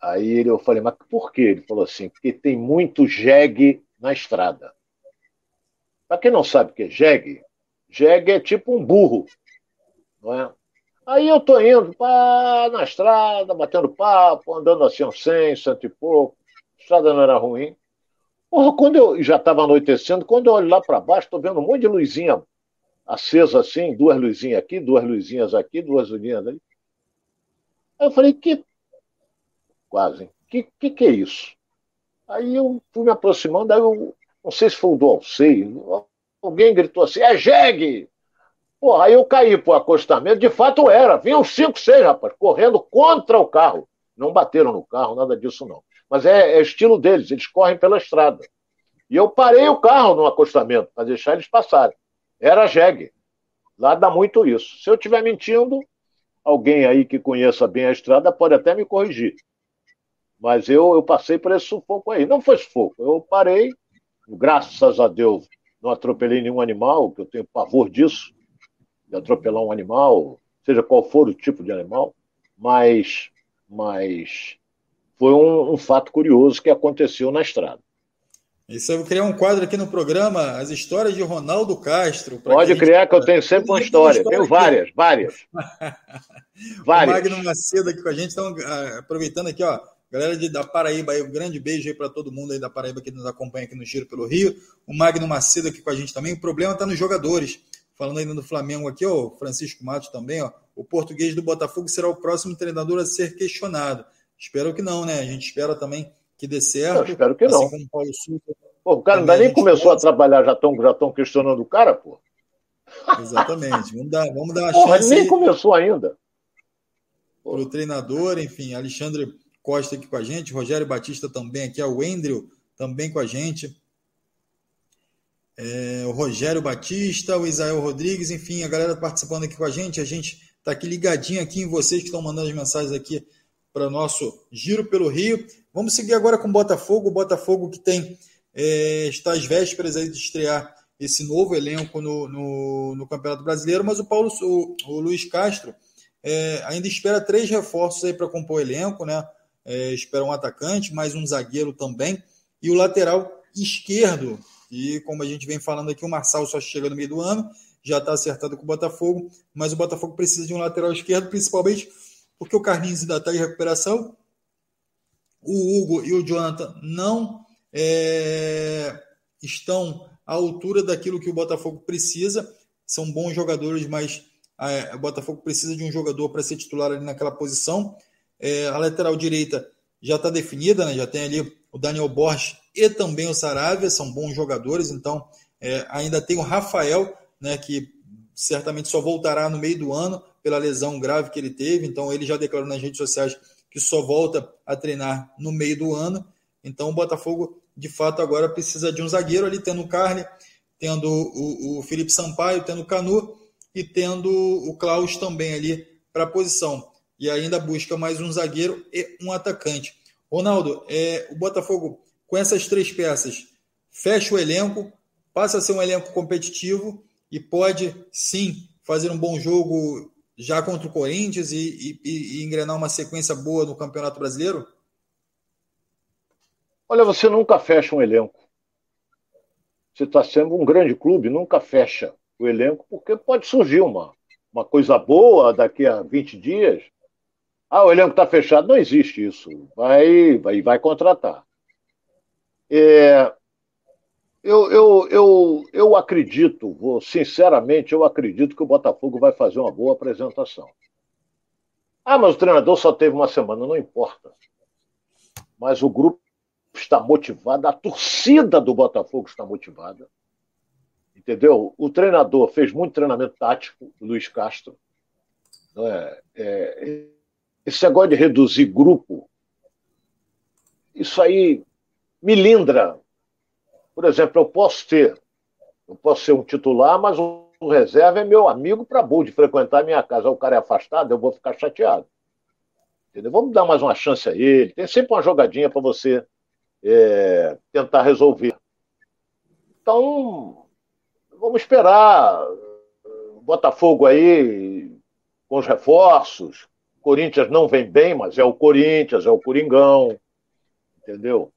Aí ele, eu falei, mas por quê? Ele falou assim, porque tem muito jegue na estrada. Para quem não sabe o que é jegue, jegue é tipo um burro, não é? Aí eu tô indo pá, na estrada, batendo papo, andando assim uns 100, cento e pouco. A estrada não era ruim. Porra, quando eu já estava anoitecendo, quando eu olho lá para baixo, estou vendo um monte de luzinha acesa assim, duas luzinhas aqui, duas luzinhas aqui, duas luzinhas ali. Aí eu falei, que quase. Que, que, que, é isso? Aí eu fui me aproximando, aí eu não sei se foi o do Alcei, alguém gritou assim, é jegue! Porra, aí eu caí pro acostamento, de fato era, vinham cinco, seis, rapaz, correndo contra o carro. Não bateram no carro, nada disso não. Mas é, é estilo deles, eles correm pela estrada. E eu parei o carro no acostamento para deixar eles passarem. Era jegue. Lá dá muito isso. Se eu estiver mentindo, alguém aí que conheça bem a estrada pode até me corrigir. Mas eu, eu passei por esse sufoco aí. Não foi sufoco. Eu parei, graças a Deus, não atropelei nenhum animal, que eu tenho pavor disso, de atropelar um animal, seja qual for o tipo de animal, mas, mas foi um, um fato curioso que aconteceu na estrada. Isso eu vou criar um quadro aqui no programa, as histórias de Ronaldo Castro. Pode criar, que eu tenho sempre uma história. Tenho várias, várias. [laughs] várias. O Magno Macedo aqui com a gente. Então, ah, aproveitando aqui, ó, galera de, da Paraíba, aí, um grande beijo aí para todo mundo aí da Paraíba que nos acompanha aqui no Giro pelo Rio. O Magno Macedo aqui com a gente também. O problema está nos jogadores. Falando ainda do Flamengo aqui, ó, Francisco Matos também, ó. O português do Botafogo será o próximo treinador a ser questionado. Espero que não, né? A gente espera também que dê certo. Eu espero que assim não. Como Paulo pô, o cara ainda nem começou a trabalhar, já estão já questionando o cara, pô. Exatamente. Vamos dar, vamos dar uma Porra, chance. nem começou ainda. Para o treinador, enfim, Alexandre Costa aqui com a gente, Rogério Batista também aqui, o Wendel também com a gente. É, o Rogério Batista, o Isael Rodrigues, enfim, a galera participando aqui com a gente. A gente está aqui ligadinho aqui em vocês que estão mandando as mensagens aqui para o nosso Giro pelo Rio. Vamos seguir agora com o Botafogo. O Botafogo que tem é, está às vésperas aí de estrear esse novo elenco no, no, no Campeonato Brasileiro, mas o Paulo, o, o Luiz Castro é, ainda espera três reforços aí para compor o elenco, né? É, espera um atacante, mais um zagueiro também, e o lateral esquerdo. E como a gente vem falando aqui, o Marçal só chega no meio do ano, já está acertado com o Botafogo, mas o Botafogo precisa de um lateral esquerdo, principalmente porque o Carlinhos ainda está em recuperação o Hugo e o Jonathan não é, estão à altura daquilo que o Botafogo precisa. São bons jogadores, mas é, o Botafogo precisa de um jogador para ser titular ali naquela posição. É, a lateral direita já está definida, né? já tem ali o Daniel Borges e também o Saravia, são bons jogadores, então é, ainda tem o Rafael, né, que certamente só voltará no meio do ano pela lesão grave que ele teve, então ele já declarou nas redes sociais que só volta a treinar no meio do ano. Então o Botafogo, de fato, agora precisa de um zagueiro ali, tendo o Carne, tendo o, o Felipe Sampaio, tendo o Canu e tendo o Klaus também ali para a posição. E ainda busca mais um zagueiro e um atacante. Ronaldo, é, o Botafogo, com essas três peças, fecha o elenco, passa a ser um elenco competitivo e pode sim fazer um bom jogo já contra o Corinthians e, e, e engrenar uma sequência boa no Campeonato Brasileiro? Olha, você nunca fecha um elenco. Você está sendo um grande clube, nunca fecha o elenco, porque pode surgir uma, uma coisa boa daqui a 20 dias. Ah, o elenco está fechado. Não existe isso. Vai, vai, vai contratar. É, eu, eu, eu, eu acredito, vou, sinceramente, eu acredito que o Botafogo vai fazer uma boa apresentação. Ah, mas o treinador só teve uma semana, não importa. Mas o grupo está motivado, a torcida do Botafogo está motivada. Entendeu? O treinador fez muito treinamento tático, o Luiz Castro. É, é, esse negócio de reduzir grupo, isso aí me lindra por exemplo, eu posso ter, eu posso ser um titular, mas o reserva é meu amigo para bom de frequentar a minha casa. O cara é afastado, eu vou ficar chateado. Entendeu? Vamos dar mais uma chance a ele. Tem sempre uma jogadinha para você é, tentar resolver. Então, vamos esperar. Botafogo aí com os reforços. Corinthians não vem bem, mas é o Corinthians, é o Coringão. Entendeu?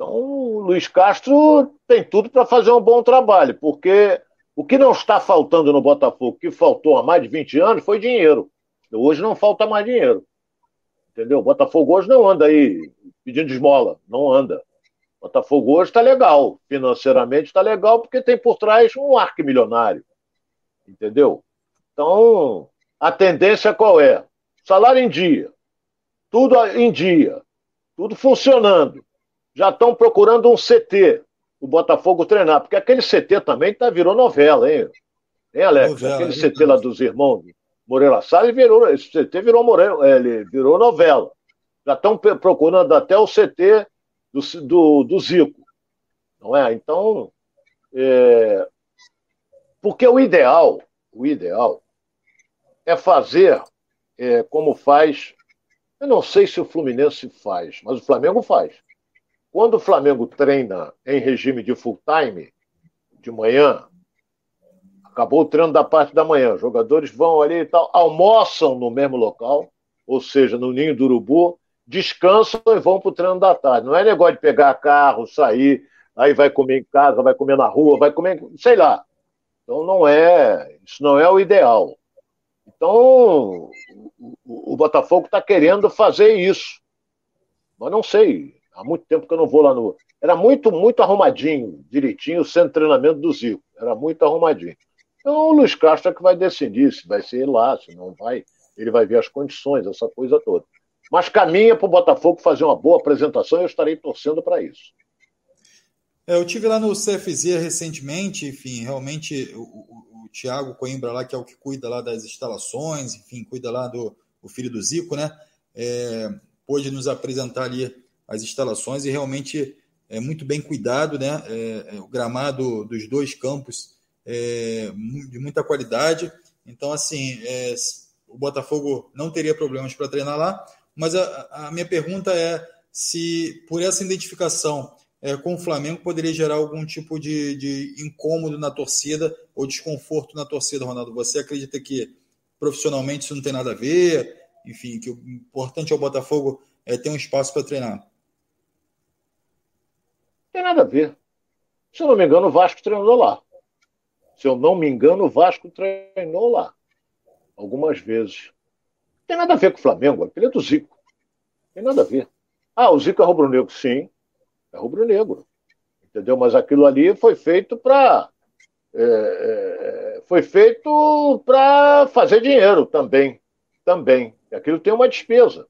Então, o Luiz Castro tem tudo para fazer um bom trabalho, porque o que não está faltando no Botafogo, que faltou há mais de 20 anos, foi dinheiro. Hoje não falta mais dinheiro. Entendeu? O Botafogo hoje não anda aí pedindo esmola, não anda. O Botafogo hoje está legal, financeiramente está legal, porque tem por trás um arque milionário. Entendeu? Então, a tendência qual é? Salário em dia, tudo em dia, tudo funcionando já estão procurando um CT, o Botafogo treinar, porque aquele CT também tá, virou novela, hein? Hein, Alex? Novela, aquele é CT lá dos irmãos Moreira Salles virou, esse CT virou, Moreira, é, ele virou novela. Já estão procurando até o CT do, do, do Zico. Não é? Então, é, porque o ideal, o ideal é fazer é, como faz. Eu não sei se o Fluminense faz, mas o Flamengo faz. Quando o Flamengo treina em regime de full time, de manhã, acabou o treino da parte da manhã, os jogadores vão ali e tal, almoçam no mesmo local, ou seja, no ninho do urubu, descansam e vão para o treino da tarde. Não é negócio de pegar carro, sair, aí vai comer em casa, vai comer na rua, vai comer, sei lá. Então não é, isso não é o ideal. Então o, o, Botafogo está querendo fazer isso, mas não sei. Há muito tempo que eu não vou lá no. Era muito, muito arrumadinho, direitinho, o centro de treinamento do Zico. Era muito arrumadinho. Então o Luiz Castro é que vai decidir se vai ser lá, se não vai. Ele vai ver as condições, essa coisa toda. Mas caminha para o Botafogo fazer uma boa apresentação e eu estarei torcendo para isso. É, eu tive lá no CFZ recentemente, enfim, realmente o, o, o Tiago Coimbra lá, que é o que cuida lá das instalações, enfim, cuida lá do filho do Zico, né? É, pôde nos apresentar ali as instalações e realmente é muito bem cuidado, né? É, é o gramado dos dois campos é de muita qualidade. Então, assim, é, o Botafogo não teria problemas para treinar lá, mas a, a, minha pergunta é se por essa identificação é, com o Flamengo poderia gerar algum tipo de, de incômodo na torcida ou desconforto na torcida, Ronaldo. Você acredita que profissionalmente isso não tem nada a ver? Enfim, que o importante é o Botafogo é ter um espaço para treinar. Tem nada a ver. Se eu não me engano, o Vasco treinou lá. Se eu não me engano, o Vasco treinou lá algumas vezes. Tem nada a ver com o Flamengo, aquele é do Zico. Tem nada a ver. Ah, o Zico é rubro-negro, sim, é rubro-negro. Entendeu? Mas aquilo ali foi feito para. É, é, foi feito para fazer dinheiro também. Também. Aquilo tem uma despesa.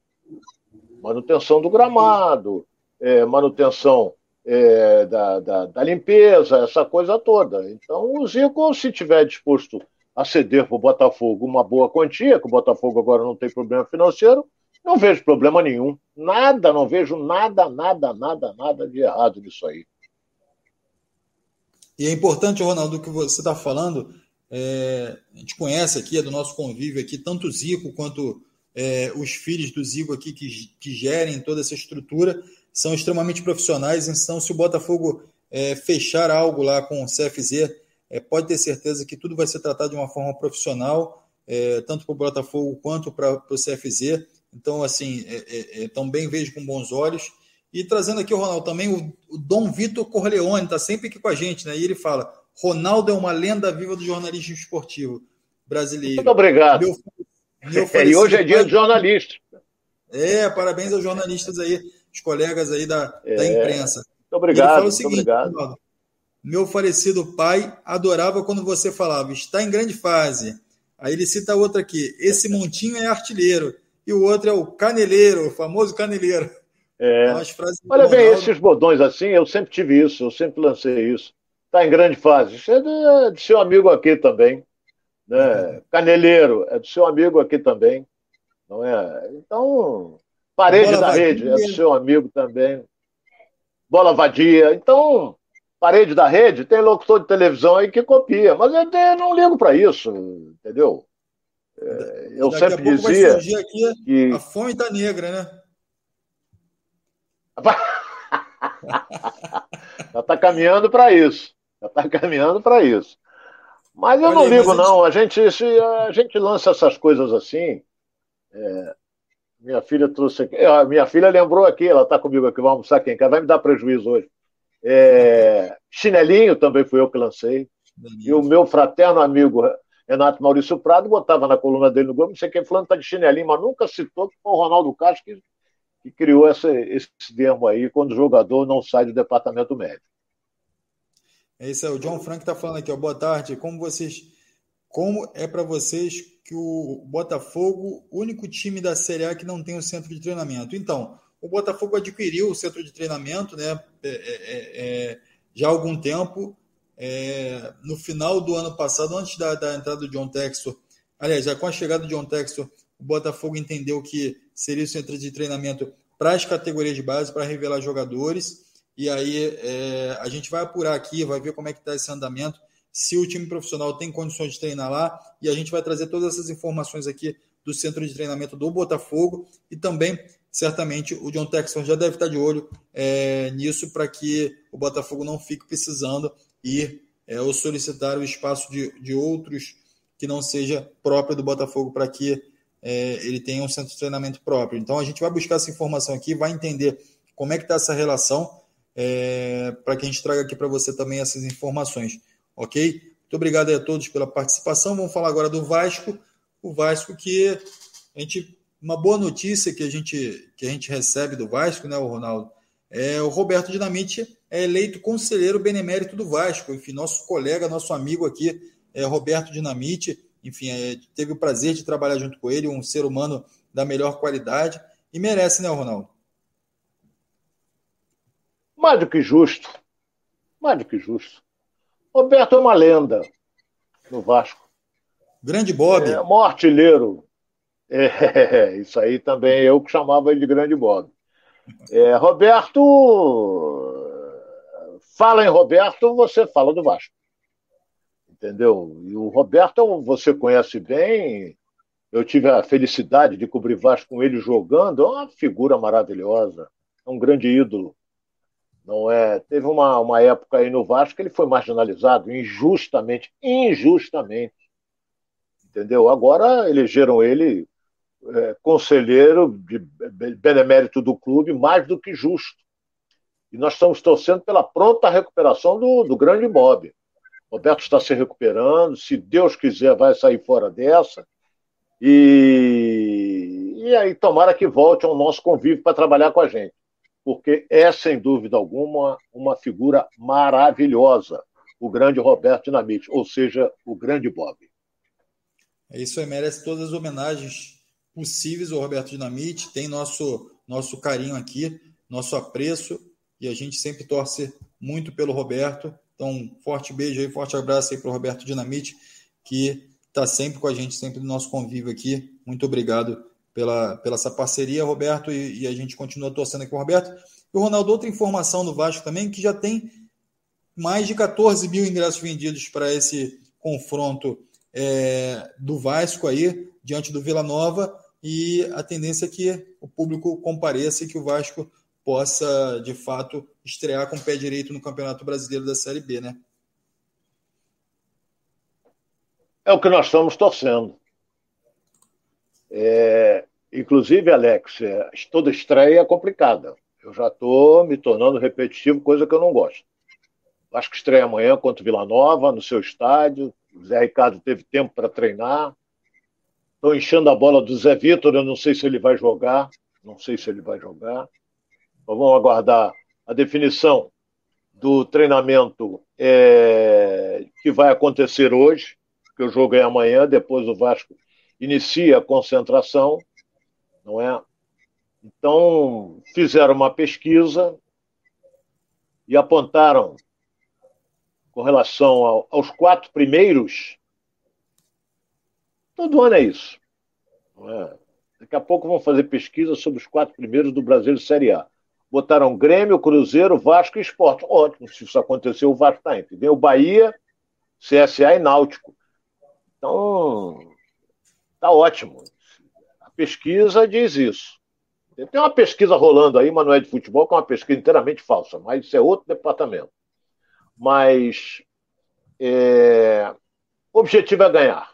Manutenção do gramado, é, manutenção é, da, da, da, limpeza, essa coisa toda. Então, o Zico, se tiver disposto a ceder para o Botafogo uma boa quantia, que o Botafogo agora não tem problema financeiro, não vejo problema nenhum. Nada, não vejo nada, nada, nada, nada de errado nisso aí. E é importante, Ronaldo, o que você está falando. É, a gente conhece aqui, é do nosso convívio aqui, tanto o Zico quanto é, os filhos do Zico aqui que, que gerem toda essa estrutura são extremamente profissionais. Então, se o Botafogo é, fechar algo lá com o CFZ, é, pode ter certeza que tudo vai ser tratado de uma forma profissional, é, tanto para o Botafogo quanto para o CFZ. Então, assim, é, é, é, também vejo com bons olhos. E trazendo aqui o Ronaldo também, o, o Dom Vitor Corleone está sempre aqui com a gente, né? E ele fala: Ronaldo é uma lenda viva do jornalismo esportivo brasileiro. Muito obrigado. Meu, meu [laughs] e hoje é dia do jornalista. É, parabéns aos jornalistas aí, os colegas aí da, é. da imprensa. Muito obrigado. Seguinte, muito obrigado. Ronaldo, meu falecido pai adorava quando você falava, está em grande fase. Aí ele cita outra aqui, esse [laughs] montinho é artilheiro. E o outro é o caneleiro, o famoso caneleiro. É. Olha bem, esses bordões assim, eu sempre tive isso, eu sempre lancei isso. Está em grande fase. Isso é do, do seu amigo aqui também. Né? É. Caneleiro, é do seu amigo aqui também. Não é? Então, parede da rede, é do seu amigo também. Bola vadia. Então, parede da rede, tem locutor de televisão aí que copia, mas eu, eu não ligo para isso, entendeu? É, eu Daqui sempre dizia que a fome da negra, né? [laughs] Já está caminhando para isso. Já está caminhando para isso. Mas eu Olha não ligo, não. A gente, se a gente lança essas coisas assim. É, minha filha trouxe aqui. Minha filha lembrou aqui, ela está comigo aqui, vamos almoçar quem quer, vai me dar prejuízo hoje. É, chinelinho também fui eu que lancei. E o meu fraterno amigo Renato Maurício Prado botava na coluna dele no Globo, não sei quem falando tá de chinelinho, mas nunca citou que foi o Ronaldo Castro que, que criou essa, esse termo aí quando o jogador não sai do departamento médico. É isso aí, o John Frank está falando aqui, ó, boa tarde. Como vocês, como é para vocês que o Botafogo, único time da Série A que não tem o um centro de treinamento? Então, o Botafogo adquiriu o centro de treinamento né, é, é, é, é já há algum tempo. É, no final do ano passado, antes da, da, entrada do John Textor, aliás, já com a chegada do John Textor, o Botafogo entendeu que seria o centro de treinamento para as categorias de base, para revelar jogadores. E aí é, a gente vai apurar aqui, vai ver como é que está esse andamento, se o time profissional tem condições de treinar lá, e a gente vai trazer todas essas informações aqui do centro de treinamento do Botafogo e também certamente o John Texton já deve estar de olho é, nisso para que o Botafogo não fique precisando ir é, ou solicitar o espaço de, de outros que não seja próprio do Botafogo para que é, ele tenha um centro de treinamento próprio. Então a gente vai buscar essa informação aqui, vai entender como é que está essa relação. é, para que a gente traga aqui para você também essas informações, ok? Muito obrigado a todos pela participação. Vamos falar agora do Vasco. O Vasco que a gente uma boa notícia que a gente que a gente recebe do Vasco, né, o Ronaldo, é o Roberto Dinamite é eleito conselheiro benemérito do Vasco, enfim, nosso colega, nosso amigo aqui, é Roberto Dinamite, enfim, é, teve o prazer de trabalhar junto com ele, um ser humano da melhor qualidade e merece, né, Ronaldo? Mais do que justo. Mais do que justo. Roberto é uma lenda no Vasco. Grande Bob. É, maior artilheiro. É, [laughs] isso aí também eu que chamava ele de Grande Bob. É, Roberto. Fala em Roberto, você fala do Vasco. Entendeu? E o Roberto, você conhece bem. Eu tive a felicidade de cobrir Vasco com ele jogando. É uma figura maravilhosa. É um grande ídolo. Não é? Teve uma, uma época aí no Vasco que ele foi marginalizado injustamente, injustamente. Entendeu? Agora elegeram ele é, conselheiro de benemérito do clube, mais do que justo. E nós estamos torcendo pela pronta recuperação do, do grande Bob. Roberto está se recuperando, se Deus quiser, vai sair fora dessa. E, e aí, tomara que volte ao nosso convívio para trabalhar com a gente porque é, sem dúvida alguma, uma figura maravilhosa, o grande Roberto Dinamite, ou seja, o grande Bob. É isso aí, merece todas as homenagens possíveis ao Roberto Dinamite, tem nosso, nosso carinho aqui, nosso apreço, e a gente sempre torce muito pelo Roberto. Então, um forte beijo aí, forte abraço aí para o Roberto Dinamite, que está sempre com a gente, sempre no nosso convívio aqui. Muito obrigado pela, pela essa parceria, Roberto, e, e, a gente continua torcendo aqui com o Roberto. E o Ronaldo, outra informação do Vasco também, que já tem mais de 14 mil ingressos vendidos para esse confronto é, do Vasco aí, diante do Vila Nova, e a tendência é que o público compareça e que o Vasco possa, de fato, estrear com o pé direito no Campeonato Brasileiro da Série B, né? É o que nós estamos torcendo. É, inclusive, Alex, é, toda estreia é complicada. Eu já estou me tornando repetitivo, coisa que eu não gosto. Acho que estreia amanhã contra o Vila Nova, no seu estádio. O Zé Ricardo teve tempo para treinar. Estou enchendo a bola do Zé Vitor, eu não sei se ele vai jogar. Não sei se ele vai jogar. Então, vamos aguardar a definição do treinamento é, que vai acontecer hoje, que o jogo é amanhã, depois o Vasco inicia a concentração, não é? Então, fizeram uma pesquisa e apontaram, com relação ao, aos quatro primeiros, todo ano é isso. É? Daqui a pouco vão fazer pesquisa sobre os quatro primeiros do Brasil Série A. Botaram Grêmio, Cruzeiro, Vasco e Esporte. Ótimo, se isso aconteceu, o Vasco está entre. Vem Bahia, CSA e Náutico. Então, Está ótimo. A pesquisa diz isso. Tem uma pesquisa rolando aí, mas não é de futebol, que é uma pesquisa inteiramente falsa, mas isso é outro departamento. Mas é, o objetivo é ganhar.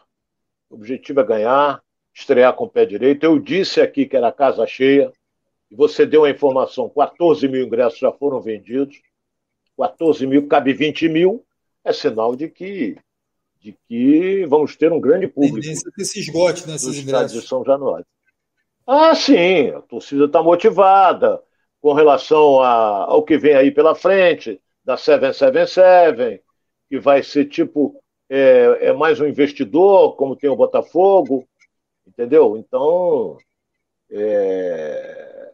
O objetivo é ganhar, estrear com o pé direito. Eu disse aqui que era casa cheia, e você deu a informação: 14 mil ingressos já foram vendidos. 14 mil, cabe 20 mil, é sinal de que de que vamos ter um grande público. Tendência que se esgote nesses né, ingressos. de São Januário. Ah, sim, a torcida está motivada com relação a, ao que vem aí pela frente, da 777, que vai ser tipo, é, é mais um investidor, como tem o Botafogo, entendeu? Então, é,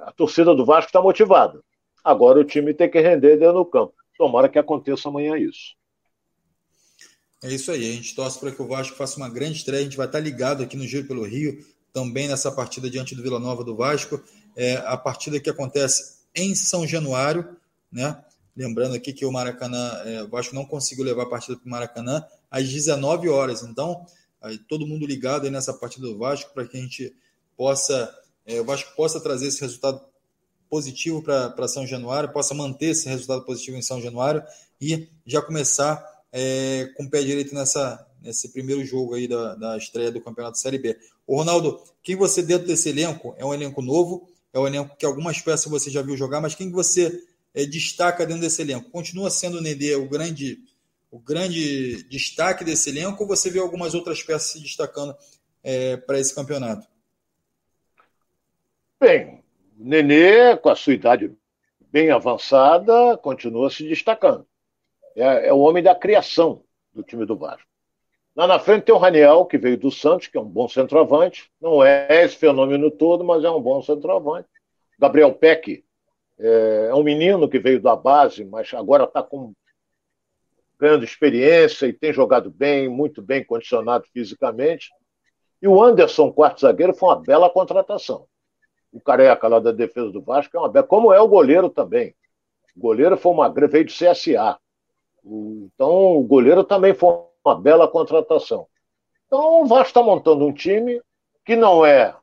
a torcida do Vasco está motivada. Agora o time tem que render dentro do campo. Tomara que aconteça amanhã isso. É isso aí, a gente torce para que o Vasco faça uma grande estreia. A gente vai estar ligado aqui no Giro pelo Rio, também nessa partida diante do Vila Nova do Vasco. É a partida que acontece em São Januário, né? Lembrando aqui que o Maracanã, é, o Vasco não conseguiu levar a partida para o Maracanã às 19 horas. Então, aí, todo mundo ligado aí nessa partida do Vasco para que a gente possa, é, o Vasco possa trazer esse resultado positivo para São Januário, possa manter esse resultado positivo em São Januário e já começar é, com o pé direito nessa, nesse primeiro jogo aí da, da estreia do Campeonato Série B. O Ronaldo, quem você dentro desse elenco, é um elenco novo, é um elenco que algumas peças você já viu jogar, mas quem você é, destaca dentro desse elenco? Continua sendo o Nenê o grande, o grande destaque desse elenco ou você vê algumas outras peças se destacando é, para esse campeonato? Bem, o Nenê, com a sua idade bem avançada, continua se destacando. É, é, o homem da criação do time do Vasco. Lá na frente tem o Raniel, que veio do Santos, que é um bom centroavante. Não é esse fenômeno todo, mas é um bom centroavante. Gabriel Peck é, é um menino que veio da base, mas agora está com ganhando experiência e tem jogado bem, muito bem condicionado fisicamente. E o Anderson, quarto zagueiro, foi uma bela contratação. O careca lá da defesa do Vasco é uma bela. Como é o goleiro também. O goleiro foi uma veio do CSA. Então, o goleiro também foi uma bela contratação. Então, o Vasco está montando um time que não é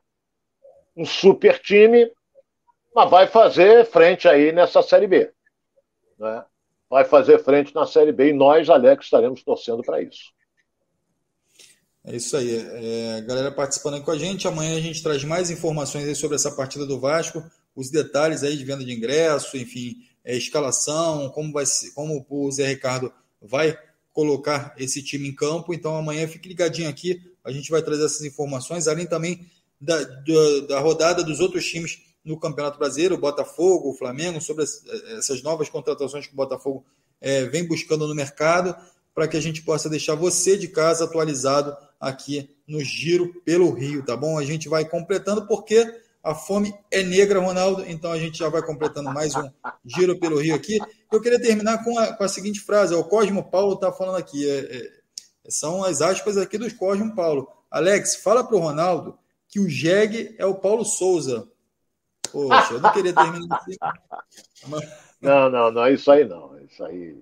um super time, mas vai fazer frente aí nessa Série B. Né? Vai fazer frente na Série B e nós, Alex, estaremos torcendo para isso. É isso aí. É, galera participando com a gente. Amanhã a gente traz mais informações sobre essa partida do Vasco, os detalhes aí de venda de ingresso, enfim, é, escalação, como vai como o Zé Ricardo vai colocar esse time em campo. Então amanhã fique ligadinho aqui, a gente vai trazer essas informações, além também da, da, da rodada dos outros times no Campeonato Brasileiro, o Botafogo, o Flamengo, sobre essas novas contratações que o Botafogo é, vem buscando no mercado, para que a gente possa deixar você de casa atualizado aqui no Giro pelo Rio, tá bom? A gente vai completando porque a fome é negra, Ronaldo, então a gente já vai completando mais um Giro pelo Rio aqui. Eu queria terminar com a, com a seguinte frase: o Cosmo Paulo está falando aqui, é, é, são as aspas aqui dos Cosmo Paulo. Alex, fala para o Ronaldo que o Jeg é o Paulo Souza. Poxa, eu não queria terminar assim. Mas... Não, não, não, isso aí não. Isso aí.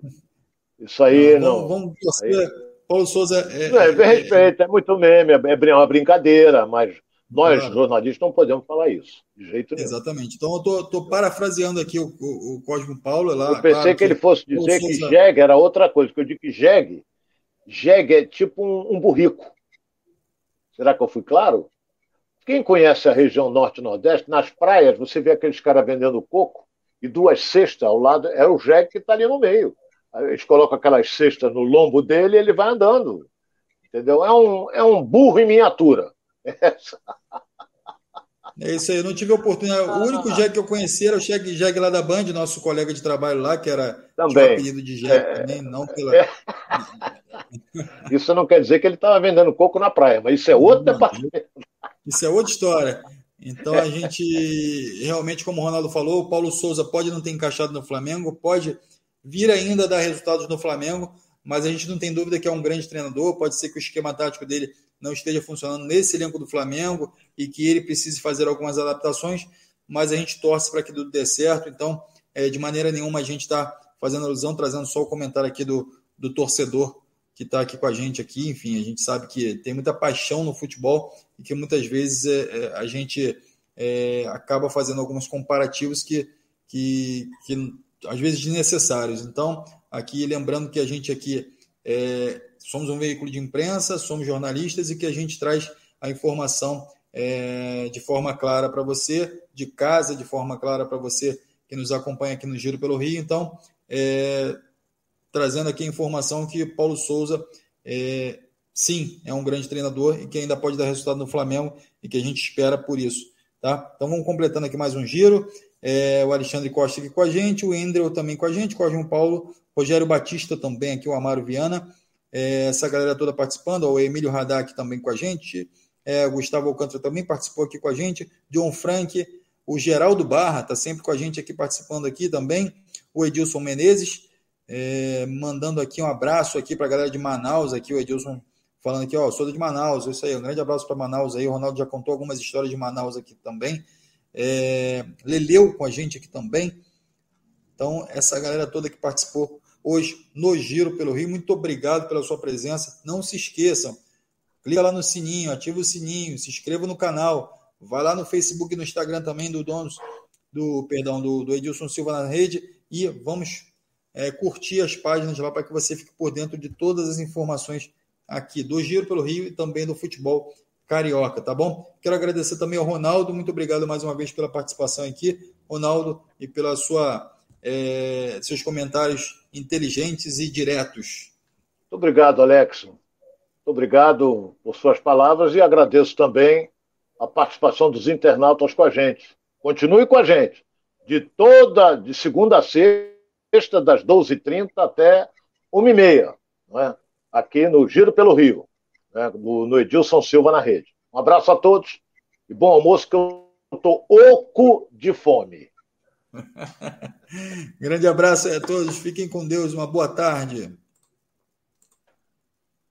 Isso aí não. Vamos, vamos aí... Paulo Souza é. Não, é, é respeito, é muito meme, é, é uma brincadeira, mas nós, claro. jornalistas, não podemos falar isso, de jeito nenhum. Exatamente. Então, eu estou parafraseando aqui o, o, o, Cosmo Paulo. Lá, eu pensei claro, que, ele fosse dizer que Souza... jegue era outra coisa, que eu digo que jegue, jegue é tipo um, um burrico. Será que eu fui claro? Quem conhece a região norte nordeste, nas praias você vê aqueles caras vendendo coco e duas cestas ao lado, é o jegue que está ali no meio. Eles colocam aquelas cestas no lombo dele e ele vai andando. Entendeu? É um, é um burro em miniatura. É isso aí, eu não tive a oportunidade. O único jegue que eu conheci era o jegue, jegue lá da Band, nosso colega de trabalho lá, que era também. apelido de jegue é... também, não pela. É... [laughs] Isso não quer dizer que ele estava vendendo coco na praia, mas isso é outro departamento. Isso é outra história. Então a gente realmente, como o Ronaldo falou, o Paulo Souza pode não ter encaixado no Flamengo, pode vir ainda a dar resultados no Flamengo, mas a gente não tem dúvida que é um grande treinador. Pode ser que o esquema tático dele não esteja funcionando nesse elenco do Flamengo e que ele precise fazer algumas adaptações, mas a gente torce para que tudo dê certo. Então, é, de maneira nenhuma, a gente está fazendo alusão, trazendo só o comentário aqui do, do torcedor que está aqui com a gente aqui. Enfim, a gente sabe que tem muita paixão no futebol e que muitas vezes é, é, a gente é, acaba fazendo alguns comparativos que, que, que às vezes desnecessários. Então, aqui lembrando que a gente aqui é, somos um veículo de imprensa, somos jornalistas e que a gente traz a informação é, de forma clara para você, de casa, de forma clara para você que nos acompanha aqui no Giro pelo Rio. Então, é, trazendo aqui a informação que Paulo Souza, é, sim, é um grande treinador e que ainda pode dar resultado no Flamengo e que a gente espera por isso. Tá? Então, vamos completando aqui mais um giro. É, o Alexandre Costa aqui com a gente, o Endrel também com a gente, Cosmo Paulo, Rogério Batista também aqui, o Amaro Viana, é, essa galera toda participando, o Emílio Radak também com a gente, é, o Gustavo Alcântara também participou aqui com a gente, John Frank, o Geraldo Barra está sempre com a gente aqui participando aqui também, o Edilson Menezes, é, mandando aqui um abraço aqui para a galera de Manaus, aqui o Edilson falando aqui, ó, sou de Manaus, isso aí, um grande abraço para Manaus aí, o Ronaldo já contou algumas histórias de Manaus aqui também, é, Leleu com a gente aqui também. Então, essa galera toda que participou hoje no Giro pelo Rio, muito obrigado pela sua presença. Não se esqueçam, clica lá no sininho, ativa o sininho, se inscreva no canal, vai lá no Facebook e no Instagram também do Donos, do perdão, do, do Edilson Silva na rede e vamos é, curtir as páginas lá para que você fique por dentro de todas as informações aqui do Giro pelo Rio e também do futebol carioca, tá bom? Quero agradecer também ao Ronaldo, muito obrigado mais uma vez pela participação aqui, Ronaldo, e pela sua é, seus comentários inteligentes e diretos. Muito obrigado, Alex. Muito obrigado por suas palavras e agradeço também a participação dos internautas com a gente. Continue com a gente. De toda, de segunda a sexta, das 12h30 até 1h30, não é? aqui no Giro pelo Rio, né? no Edilson Silva na rede. Um abraço a todos e bom almoço, que eu estou oco de fome. [laughs] Grande abraço a todos, fiquem com Deus, uma boa tarde.